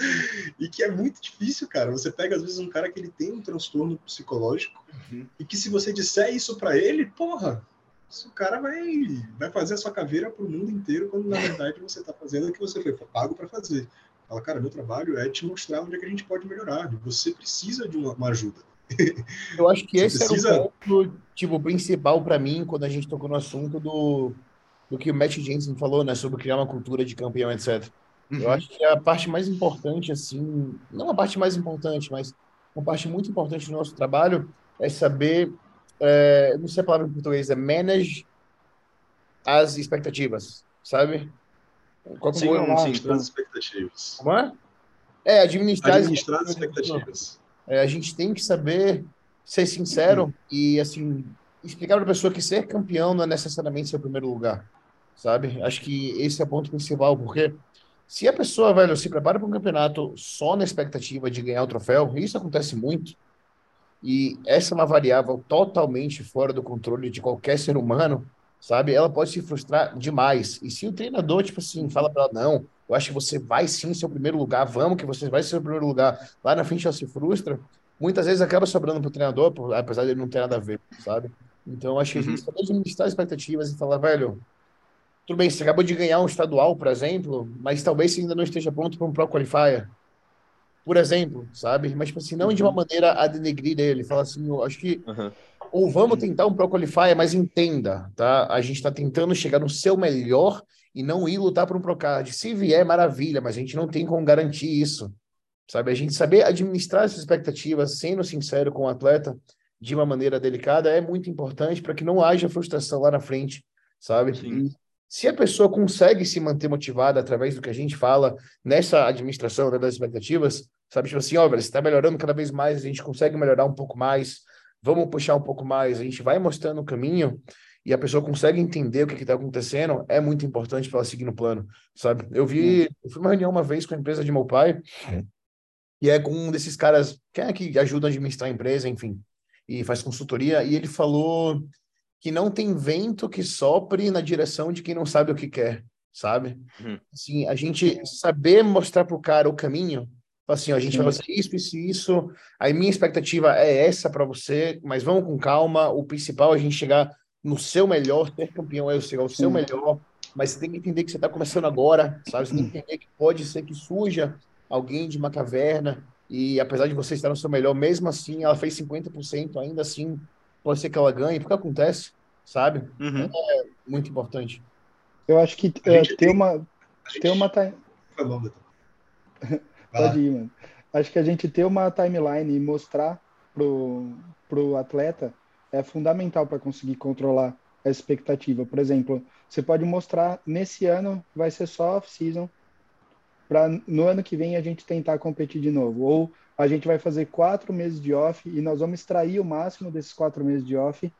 E que é muito difícil, cara. Você pega, às vezes, um cara que ele tem um transtorno psicológico uhum. e que se você disser isso para ele, porra, o cara vai, vai fazer a sua caveira pro mundo inteiro, quando na verdade você tá fazendo o que você foi pago para fazer. Fala, cara, meu trabalho é te mostrar onde é que a gente pode melhorar. Você precisa de uma, uma ajuda. Eu acho que esse precisa... era o ponto tipo, principal para mim quando a gente tocou no assunto do, do que o Matt Jensen falou, né, sobre criar uma cultura de campeão, etc. Uhum. Eu acho que a parte mais importante, assim, não a parte mais importante, mas uma parte muito importante do nosso trabalho é saber, é, não sei a palavra em português, é manage as expectativas, sabe? Qual sim, sim, as expectativas. Como é? É, administrar, administrar as expectativas. É, a gente tem que saber ser sincero uhum. e, assim, explicar para a pessoa que ser campeão não é necessariamente ser o primeiro lugar, sabe? Acho que esse é o ponto principal, porque se a pessoa, velho, se prepara para um campeonato só na expectativa de ganhar o troféu, isso acontece muito, e essa é uma variável totalmente fora do controle de qualquer ser humano, sabe? Ela pode se frustrar demais. E se o treinador, tipo assim, fala para ela, não, eu acho que você vai sim ser o primeiro lugar, vamos que você vai ser o primeiro lugar. Lá na frente ela se frustra. Muitas vezes acaba sobrando pro treinador, apesar de ele não ter nada a ver, sabe? Então acho que a gente uhum. tem administrar expectativas e falar, velho, tudo bem, você acabou de ganhar um estadual, por exemplo, mas talvez você ainda não esteja pronto para um Pro Qualifier. por exemplo, sabe? Mas, tipo assim, não de uma uhum. maneira a denegrir ele. Fala assim, eu acho que. Uhum. Ou vamos tentar um Pro Qualifier, mas entenda, tá? A gente está tentando chegar no seu melhor e não ir lutar por um Procard. Se vier, maravilha, mas a gente não tem como garantir isso, sabe? A gente saber administrar essas expectativas, sendo sincero com o atleta de uma maneira delicada, é muito importante para que não haja frustração lá na frente, sabe? Sim. Se a pessoa consegue se manter motivada através do que a gente fala nessa administração né, das expectativas, sabe, tipo assim, ó, você está melhorando cada vez mais, a gente consegue melhorar um pouco mais, vamos puxar um pouco mais, a gente vai mostrando o caminho e a pessoa consegue entender o que está acontecendo, é muito importante para ela seguir no plano, sabe? Eu vi, eu fui uma reunião uma vez com a empresa de meu pai, e é com um desses caras que é que ajuda a administrar a empresa, enfim, e faz consultoria, e ele falou que não tem vento que sopre na direção de quem não sabe o que quer, sabe? Uhum. Assim, a gente saber mostrar pro cara o caminho, assim, ó, a gente vai fazer isso, isso, isso, aí minha expectativa é essa para você, mas vamos com calma, o principal é a gente chegar no seu melhor, ter campeão é chegar ao seu melhor, mas você tem que entender que você está começando agora, sabe? Você tem que entender que pode ser que surja alguém de uma caverna e apesar de você estar no seu melhor, mesmo assim, ela fez 50%, ainda assim pode ser que ela ganhe, porque acontece, sabe? Uhum. É muito importante. Eu acho que é, ter tem, uma. Gente... Ter uma time... Pode ir, mano. Acho que a gente ter uma timeline e mostrar pro, pro atleta é fundamental para conseguir controlar a expectativa. Por exemplo, você pode mostrar nesse ano vai ser só off-season, para no ano que vem a gente tentar competir de novo. Ou a gente vai fazer quatro meses de off e nós vamos extrair o máximo desses quatro meses de off,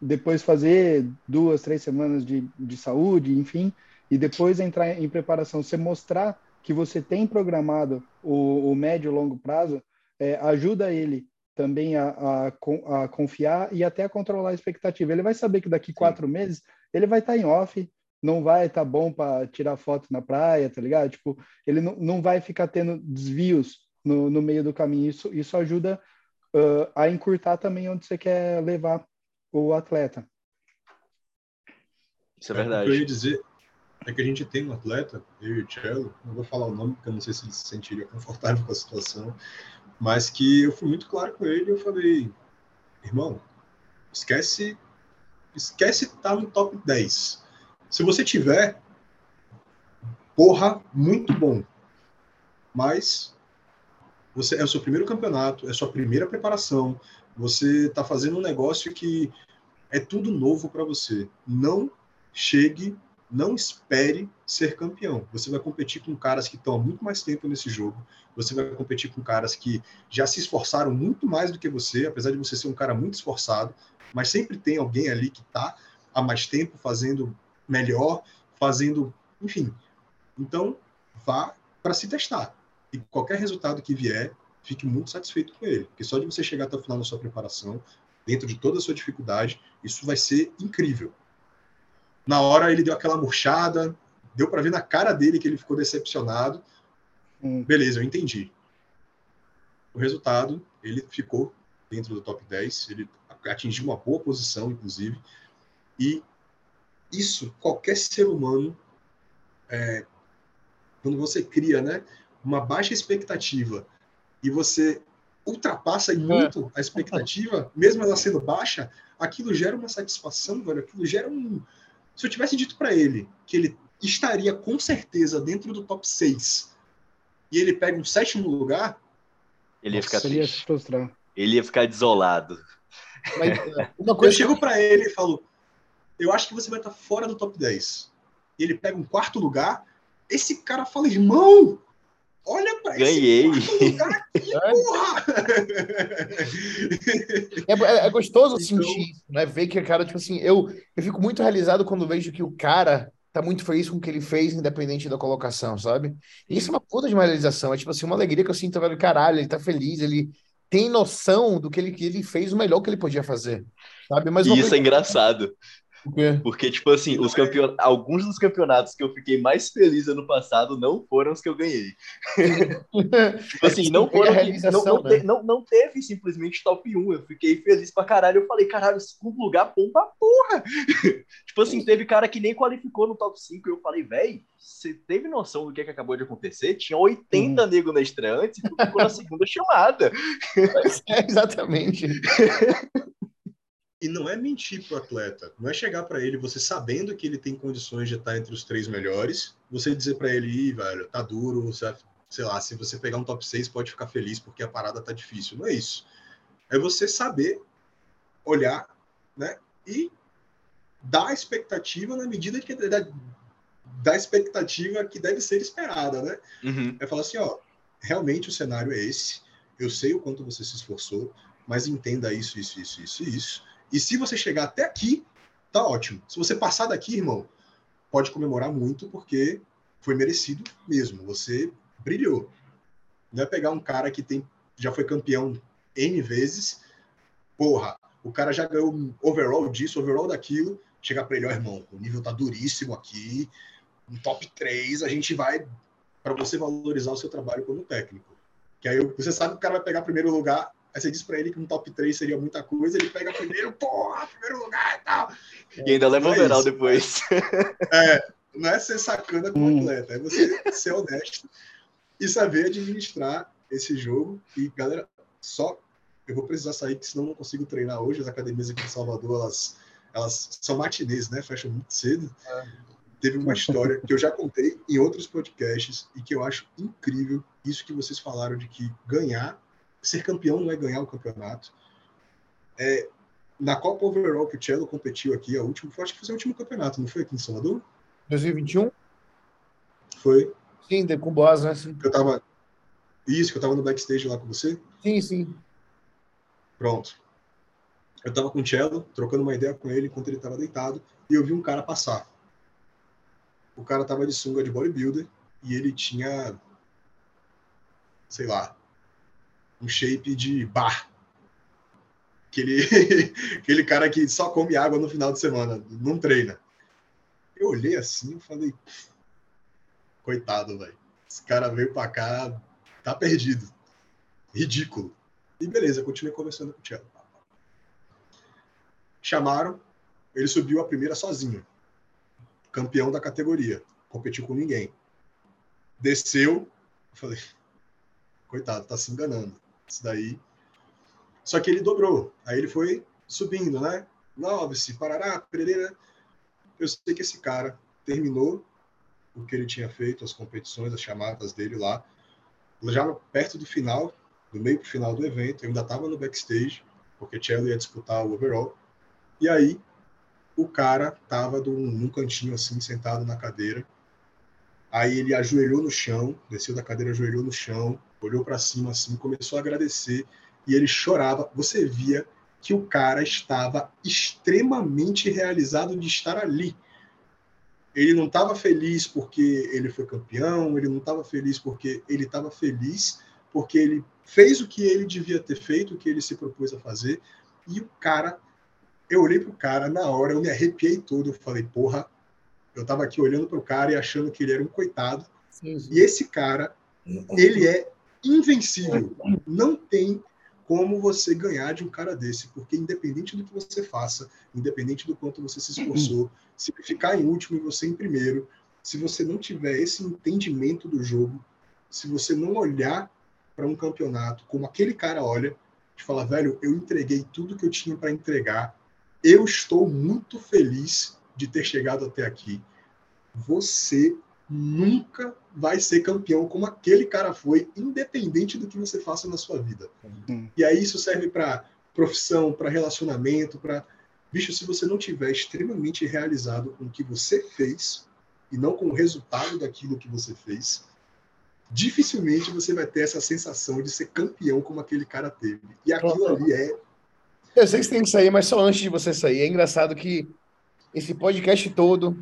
depois fazer duas, três semanas de, de saúde, enfim, e depois entrar em preparação. Você mostrar que você tem programado o, o médio e longo prazo, é, ajuda ele também a, a, a, confiar e até a controlar a expectativa. Ele vai saber que daqui quatro meses ele vai estar tá em off, não vai estar tá bom para tirar foto na praia, tá ligado? Tipo, ele não, não vai ficar tendo desvios no, no meio do caminho. Isso, isso ajuda uh, a encurtar também onde você quer levar o atleta. Isso é verdade. É, o que eu ia dizer é que a gente tem um atleta, eu e o Cello, não vou falar o nome porque eu não sei se ele se sentiria confortável com a situação, mas que eu fui muito claro com ele. Eu falei, irmão, esquece, esquece estar tá no top 10. Se você tiver, porra, muito bom. Mas você é o seu primeiro campeonato, é a sua primeira preparação. Você está fazendo um negócio que é tudo novo para você. Não chegue não espere ser campeão. Você vai competir com caras que estão há muito mais tempo nesse jogo. Você vai competir com caras que já se esforçaram muito mais do que você, apesar de você ser um cara muito esforçado. Mas sempre tem alguém ali que está há mais tempo fazendo melhor, fazendo, enfim. Então, vá para se testar. E qualquer resultado que vier, fique muito satisfeito com ele. Porque só de você chegar até o final da sua preparação, dentro de toda a sua dificuldade, isso vai ser incrível. Na hora ele deu aquela murchada, deu para ver na cara dele que ele ficou decepcionado. Hum. Beleza, eu entendi. O resultado, ele ficou dentro do top 10, ele atingiu uma boa posição, inclusive. E isso, qualquer ser humano, é, quando você cria né, uma baixa expectativa e você ultrapassa muito a expectativa, mesmo ela sendo baixa, aquilo gera uma satisfação, velho, aquilo gera um, se eu tivesse dito para ele que ele estaria com certeza dentro do top 6 e ele pega um sétimo lugar, ele ia ficar triste. Ia se frustrar. Ele ia ficar desolado. Mas, é, uma coisa eu chego para ele e falo: Eu acho que você vai estar fora do top 10. E ele pega um quarto lugar. Esse cara fala: Irmão, Olha pra Ganhei. Aqui, porra! É, é, é gostoso então... sentir isso, né? Ver que o cara, tipo assim, eu, eu fico muito realizado quando vejo que o cara tá muito feliz com o que ele fez, independente da colocação, sabe? E isso é uma puta de uma realização. É tipo assim, uma alegria que eu sinto, velho, caralho, ele tá feliz, ele tem noção do que ele, que ele fez o melhor que ele podia fazer, sabe? Mas e isso coisa... é engraçado. Porque, tipo assim, os campeon... alguns dos campeonatos que eu fiquei mais feliz ano passado não foram os que eu ganhei. tipo assim, não foram. Não, não, né? te... não, não teve simplesmente top 1. Eu fiquei feliz pra caralho. Eu falei, caralho, segundo lugar, bom pra porra. tipo assim, teve cara que nem qualificou no top 5. E eu falei, velho, você teve noção do que, é que acabou de acontecer? Tinha 80 hum. nego na estreia antes e tu ficou na segunda chamada. É, exatamente. E não é mentir para o atleta, não é chegar para ele, você sabendo que ele tem condições de estar entre os três melhores, você dizer para ele, Ih, velho, tá duro, você, sei lá, se você pegar um top 6 pode ficar feliz porque a parada tá difícil. Não é isso. É você saber olhar, né, e dar a expectativa na medida que da, da expectativa que deve ser esperada, né? Uhum. É falar assim, ó, realmente o cenário é esse, eu sei o quanto você se esforçou, mas entenda isso, isso, isso, isso, isso e se você chegar até aqui, tá ótimo. Se você passar daqui, irmão, pode comemorar muito, porque foi merecido mesmo. Você brilhou. Não é pegar um cara que tem, já foi campeão N vezes, porra, o cara já ganhou overall disso, overall daquilo, chegar para ele, ó, oh, irmão, o nível tá duríssimo aqui, um top 3, a gente vai para você valorizar o seu trabalho como técnico. Que aí você sabe que o cara vai pegar primeiro lugar Aí você diz para ele que um top 3 seria muita coisa, ele pega primeiro, porra, primeiro lugar e tal. E ainda leva o é overall depois. É, não é ser sacana com o hum. atleta, é você ser honesto e saber administrar esse jogo. E, galera, só eu vou precisar sair, porque senão não consigo treinar hoje. As academias aqui em Salvador, elas, elas são matinês, né? Fecham muito cedo. É. Teve uma história que eu já contei em outros podcasts e que eu acho incrível isso que vocês falaram de que ganhar ser campeão não é ganhar o campeonato. É, na Copa Overall que o Cello competiu aqui, a última, foi, acho que foi o último campeonato, não foi aqui em Salvador? 2021? Foi. Sim, com Boas, né? Sim. Eu tava. Isso, que eu tava no backstage lá com você? Sim, sim. Pronto. Eu tava com o Cello, trocando uma ideia com ele enquanto ele tava deitado, e eu vi um cara passar. O cara tava de sunga de bodybuilder e ele tinha, sei lá, um shape de bar. Aquele, aquele cara que só come água no final de semana, não treina. Eu olhei assim e falei, coitado, velho. Esse cara veio pra cá, tá perdido. Ridículo. E beleza, continuei conversando com o Thiago. Chamaram, ele subiu a primeira sozinho. Campeão da categoria. Competiu com ninguém. Desceu, falei, coitado, tá se enganando. Isso daí. Só que ele dobrou. Aí ele foi subindo, né? Nove-se, Parará, Pereira. Eu sei que esse cara terminou o que ele tinha feito, as competições, as chamadas dele lá. Já perto do final, do meio para o final do evento, eu ainda estava no backstage, porque Cello ia disputar o overall. E aí, o cara estava num cantinho assim, sentado na cadeira. Aí ele ajoelhou no chão, desceu da cadeira, ajoelhou no chão, olhou para cima assim, começou a agradecer e ele chorava. Você via que o cara estava extremamente realizado de estar ali. Ele não estava feliz porque ele foi campeão, ele não estava feliz porque ele estava feliz porque ele fez o que ele devia ter feito, o que ele se propôs a fazer. E o cara, eu olhei pro cara na hora, eu me arrepiei todo, eu falei, porra, eu estava aqui olhando pro cara e achando que ele era um coitado. Sim, sim. E esse cara, ele é invencível. Não tem como você ganhar de um cara desse, porque independente do que você faça, independente do quanto você se esforçou, se ficar em último e você em primeiro, se você não tiver esse entendimento do jogo, se você não olhar para um campeonato como aquele cara olha, de falar, velho, eu entreguei tudo que eu tinha para entregar, eu estou muito feliz de ter chegado até aqui. Você nunca vai ser campeão como aquele cara foi, independente do que você faça na sua vida. Uhum. E aí isso serve para profissão, para relacionamento, para bicho, se você não tiver extremamente realizado com o que você fez e não com o resultado daquilo que você fez, dificilmente você vai ter essa sensação de ser campeão como aquele cara teve. E aquilo ali é eu sei que você tem que sair, mas só antes de você sair. É engraçado que esse podcast todo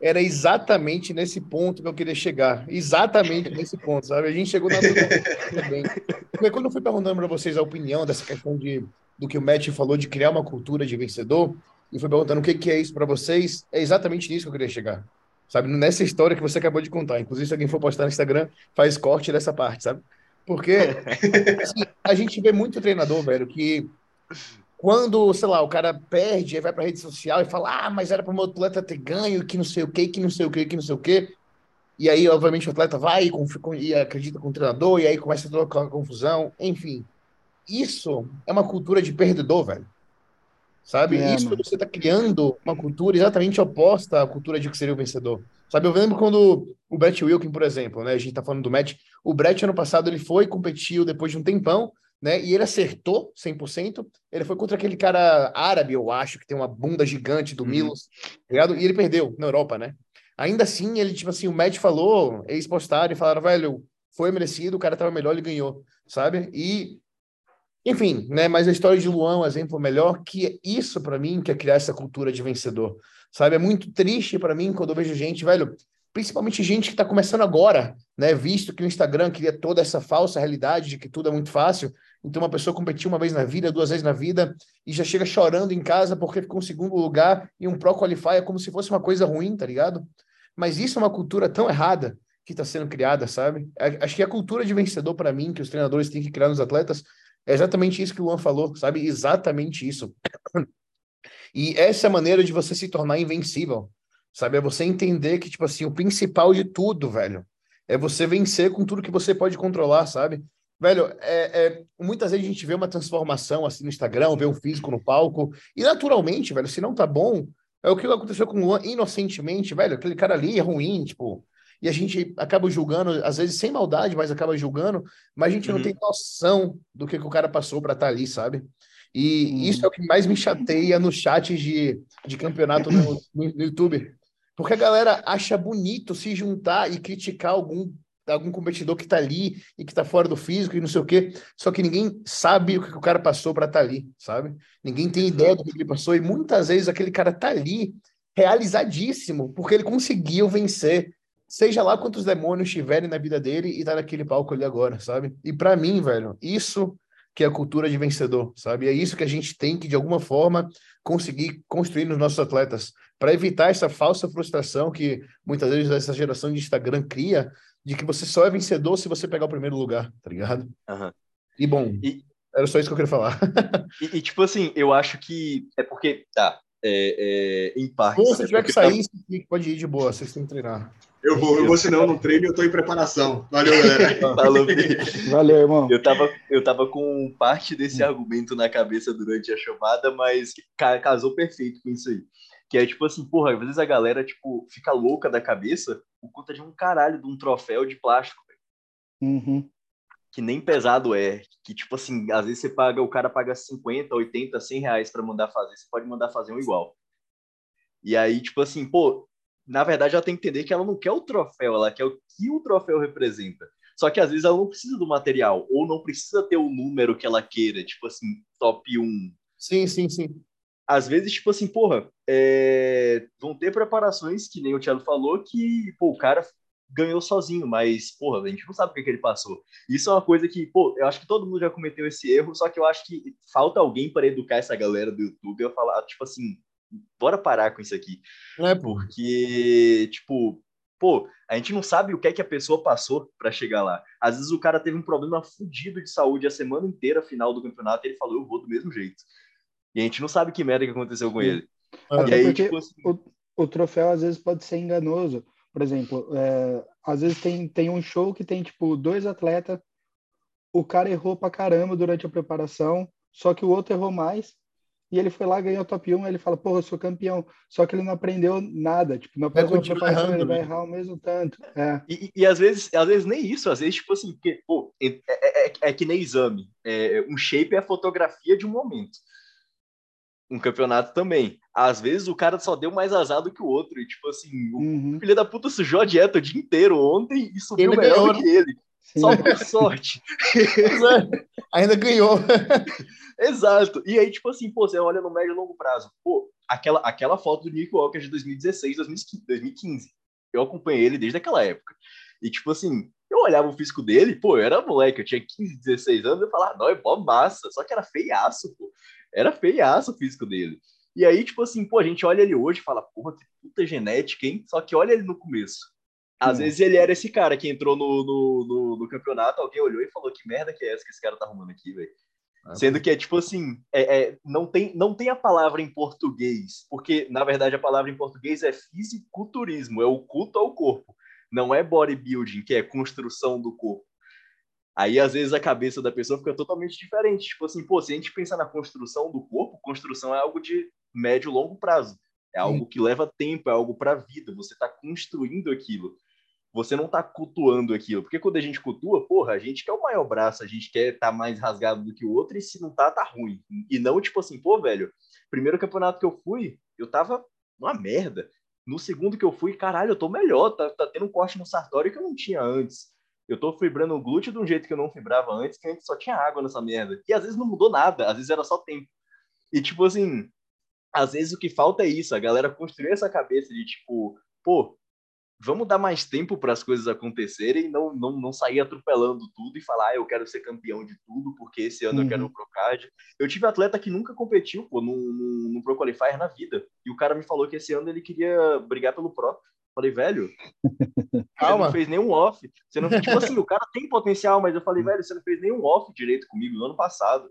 era exatamente nesse ponto que eu queria chegar. Exatamente nesse ponto, sabe? A gente chegou na também. Porque quando eu fui perguntando para vocês a opinião dessa questão de, do que o Matt falou de criar uma cultura de vencedor, e foi perguntando o que, que é isso para vocês, é exatamente nisso que eu queria chegar. Sabe? Nessa história que você acabou de contar. Inclusive, se alguém for postar no Instagram, faz corte dessa parte, sabe? Porque assim, a gente vê muito treinador, velho, que quando, sei lá, o cara perde, aí vai pra rede social e fala, ah, mas era para o meu atleta ter ganho, que não sei o que, que não sei o que, que não sei o que. E aí, obviamente, o atleta vai e, e acredita com o treinador, e aí começa a toda a confusão. Enfim, isso é uma cultura de perdedor, velho. Sabe? É, isso mano. você está criando uma cultura exatamente oposta à cultura de que seria o vencedor. Sabe, eu lembro quando o Brett Wilkin, por exemplo, né? A gente tá falando do match. O Brett, ano passado, ele foi, competiu depois de um tempão, né? E ele acertou 100%. Ele foi contra aquele cara árabe, eu acho, que tem uma bunda gigante do uhum. Milos, tá ligado? E ele perdeu na Europa, né? Ainda assim, ele, tipo assim, o Matt falou, eles postaram e falaram, velho, foi merecido, o cara tava melhor, ele ganhou, sabe? E, enfim, né? Mas a história de Luan é um exemplo melhor, que é isso para mim, que é criar essa cultura de vencedor, sabe? É muito triste para mim quando eu vejo gente, velho, principalmente gente que está começando agora, né? Visto que o Instagram cria toda essa falsa realidade de que tudo é muito fácil. Então, uma pessoa competiu uma vez na vida, duas vezes na vida, e já chega chorando em casa porque ficou em segundo lugar e um Pro Qualify é como se fosse uma coisa ruim, tá ligado? Mas isso é uma cultura tão errada que está sendo criada, sabe? Acho que a cultura de vencedor, para mim, que os treinadores têm que criar nos atletas, é exatamente isso que o Luan falou, sabe? Exatamente isso. E essa é a maneira de você se tornar invencível, sabe? É você entender que, tipo assim, o principal de tudo, velho, é você vencer com tudo que você pode controlar, sabe? Velho, é, é, muitas vezes a gente vê uma transformação assim no Instagram, vê o físico no palco, e naturalmente, velho, se não tá bom, é o que aconteceu com o Luan inocentemente, velho. Aquele cara ali é ruim, tipo. E a gente acaba julgando, às vezes sem maldade, mas acaba julgando, mas a gente uhum. não tem noção do que, que o cara passou para estar tá ali, sabe? E uhum. isso é o que mais me chateia nos chats de, de campeonato no, no, no YouTube. Porque a galera acha bonito se juntar e criticar algum algum competidor que está ali e que está fora do físico e não sei o quê. Só que ninguém sabe o que o cara passou para estar tá ali, sabe? Ninguém tem ideia do que ele passou e muitas vezes aquele cara está ali realizadíssimo porque ele conseguiu vencer, seja lá quantos demônios tiverem na vida dele e tá naquele palco ali agora, sabe? E para mim, velho, isso que é a cultura de vencedor, sabe? É isso que a gente tem que de alguma forma conseguir construir nos nossos atletas para evitar essa falsa frustração que muitas vezes essa geração de Instagram cria de que você só é vencedor se você pegar o primeiro lugar, tá ligado? Uhum. E bom, e, era só isso que eu queria falar. e, e, tipo assim, eu acho que é porque, tá, é, é, em parte. Se você tiver que sair, tá... pode ir de boa, vocês têm que treinar. Eu vou, eu vou senão no treino eu tô em preparação. Valeu, galera. Falou, Valeu, irmão. Eu tava, eu tava com parte desse argumento na cabeça durante a chamada, mas casou perfeito com isso aí. Que é tipo assim, porra, às vezes a galera, tipo, fica louca da cabeça por conta de um caralho de um troféu de plástico, Uhum. Que nem pesado é. Que, tipo assim, às vezes você paga, o cara paga 50, 80, 100 reais pra mandar fazer. Você pode mandar fazer um igual. E aí, tipo assim, pô, na verdade ela tem que entender que ela não quer o troféu, ela quer o que o troféu representa. Só que às vezes ela não precisa do material, ou não precisa ter o número que ela queira, tipo assim, top 1. Sim, sim, sim às vezes, tipo assim, porra, é... vão ter preparações, que nem o Thiago falou, que, pô, o cara ganhou sozinho, mas, porra, a gente não sabe o que, que ele passou. Isso é uma coisa que, pô, eu acho que todo mundo já cometeu esse erro, só que eu acho que falta alguém para educar essa galera do YouTube eu falar, tipo assim, bora parar com isso aqui. É, porque, tipo, pô, a gente não sabe o que é que a pessoa passou para chegar lá. Às vezes o cara teve um problema fodido de saúde a semana inteira, final do campeonato, e ele falou, eu vou do mesmo jeito. E a gente não sabe que merda que aconteceu com ele. e aí, tipo, assim... o, o, troféu às vezes pode ser enganoso. Por exemplo, é, às vezes tem, tem um show que tem, tipo, dois atletas, o cara errou pra caramba durante a preparação, só que o outro errou mais, e ele foi lá, ganhou o top 1, ele fala, porra, eu sou campeão. Só que ele não aprendeu nada. Tipo, na próxima preparação errando, ele vai né? errar o mesmo tanto. É. E, e, e, às vezes, às vezes nem isso, às vezes, tipo assim, porque, pô, é, é, é, é que nem exame. É, um shape é a fotografia de um momento um campeonato também. Às vezes o cara só deu mais azar do que o outro. E, tipo assim, uhum. o filho da puta sujou a dieta o dia inteiro ontem e subiu ele melhor ganhou, do que ele. Sim. Só por sorte. É, ainda ganhou. Exato. E aí, tipo assim, pô, você olha no médio e longo prazo. Pô, aquela, aquela foto do Nick Walker de 2016, 2015. Eu acompanhei ele desde aquela época. E, tipo assim, eu olhava o físico dele, pô, eu era moleque, eu tinha 15, 16 anos, eu falava, não, é bom massa, só que era feiaço, pô. Era feiaço o físico dele. E aí, tipo assim, pô, a gente olha ele hoje e fala, porra, que puta genética, hein? Só que olha ele no começo. Às hum. vezes ele era esse cara que entrou no, no, no, no, campeonato, alguém olhou e falou, que merda que é essa que esse cara tá arrumando aqui, velho? Ah, Sendo que é tipo assim, é, é, não, tem, não tem a palavra em português, porque na verdade a palavra em português é fisiculturismo, é o culto ao corpo. Não é bodybuilding, que é construção do corpo. Aí, às vezes, a cabeça da pessoa fica totalmente diferente. Tipo assim, pô, se a gente pensar na construção do corpo, construção é algo de médio longo prazo. É algo que leva tempo, é algo para a vida. Você está construindo aquilo. Você não está cultuando aquilo. Porque quando a gente cultua, porra, a gente quer o maior braço, a gente quer estar tá mais rasgado do que o outro, e se não tá, tá ruim. E não, tipo assim, pô, velho, primeiro campeonato que eu fui, eu tava uma merda. No segundo que eu fui, caralho, eu tô melhor, tá, tá tendo um corte no sartório que eu não tinha antes. Eu tô fibrando o glúteo de um jeito que eu não fibrava antes, que antes só tinha água nessa merda. E às vezes não mudou nada, às vezes era só tempo. E tipo assim, às vezes o que falta é isso, a galera construir essa cabeça de tipo, pô, vamos dar mais tempo para as coisas acontecerem não, não, não sair atropelando tudo e falar, ah, eu quero ser campeão de tudo porque esse ano uhum. eu quero o uhum. Procard. Eu tive atleta que nunca competiu pô, no, no, no, Pro Qualifier na vida e o cara me falou que esse ano ele queria brigar pelo Pro. Falei, velho, Calma. você não fez nenhum off. Você não, tipo assim, o cara tem potencial, mas eu falei, velho, você não fez nenhum off direito comigo no ano passado.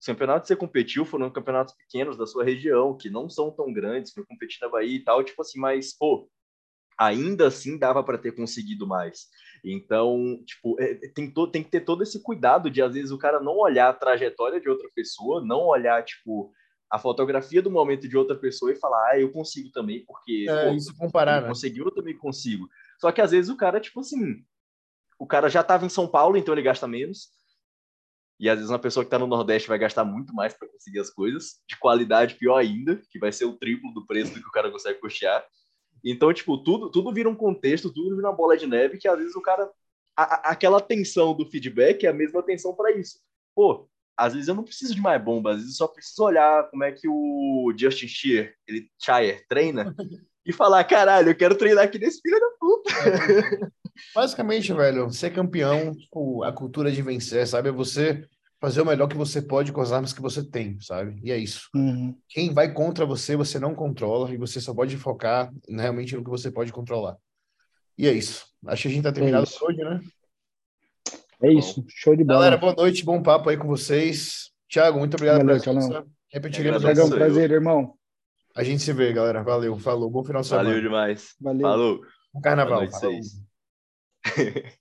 Os campeonatos que você competiu foram campeonatos pequenos da sua região, que não são tão grandes, foi competir na Bahia e tal, tipo assim, mas, pô, ainda assim dava para ter conseguido mais. Então, tipo, é, tem, to, tem que ter todo esse cuidado de, às vezes, o cara não olhar a trajetória de outra pessoa, não olhar, tipo, a fotografia do momento de outra pessoa e falar, ah, eu consigo também, porque é, pô, isso comparar, né? conseguiu, eu também consigo. Só que, às vezes, o cara, tipo assim, o cara já estava em São Paulo, então ele gasta menos. E às vezes uma pessoa que está no Nordeste vai gastar muito mais para conseguir as coisas, de qualidade pior ainda, que vai ser o triplo do preço do que o cara consegue custear. Então, tipo, tudo, tudo vira um contexto, tudo vira uma bola de neve que às vezes o cara. A, aquela tensão do feedback é a mesma tensão para isso. Pô, às vezes eu não preciso de mais bomba, às vezes eu só preciso olhar como é que o Justin Shear, ele Shire, treina e falar: caralho, eu quero treinar aqui nesse filho da puta. Basicamente, velho, ser campeão, tipo, a cultura de vencer, sabe? É você fazer o melhor que você pode com as armas que você tem, sabe? E é isso. Uhum. Quem vai contra você, você não controla e você só pode focar realmente no que você pode controlar. E é isso. Acho que a gente tá terminado é hoje, né? É isso. Show de bola. Galera, boa noite, bom papo aí com vocês. Thiago, muito obrigado Valeu, pela presença. Repetiremos. É, um prazer, irmão. A gente se vê, galera. Valeu, falou. Bom final de semana. Valeu demais. Valeu. Falou. Bom carnaval. Falou.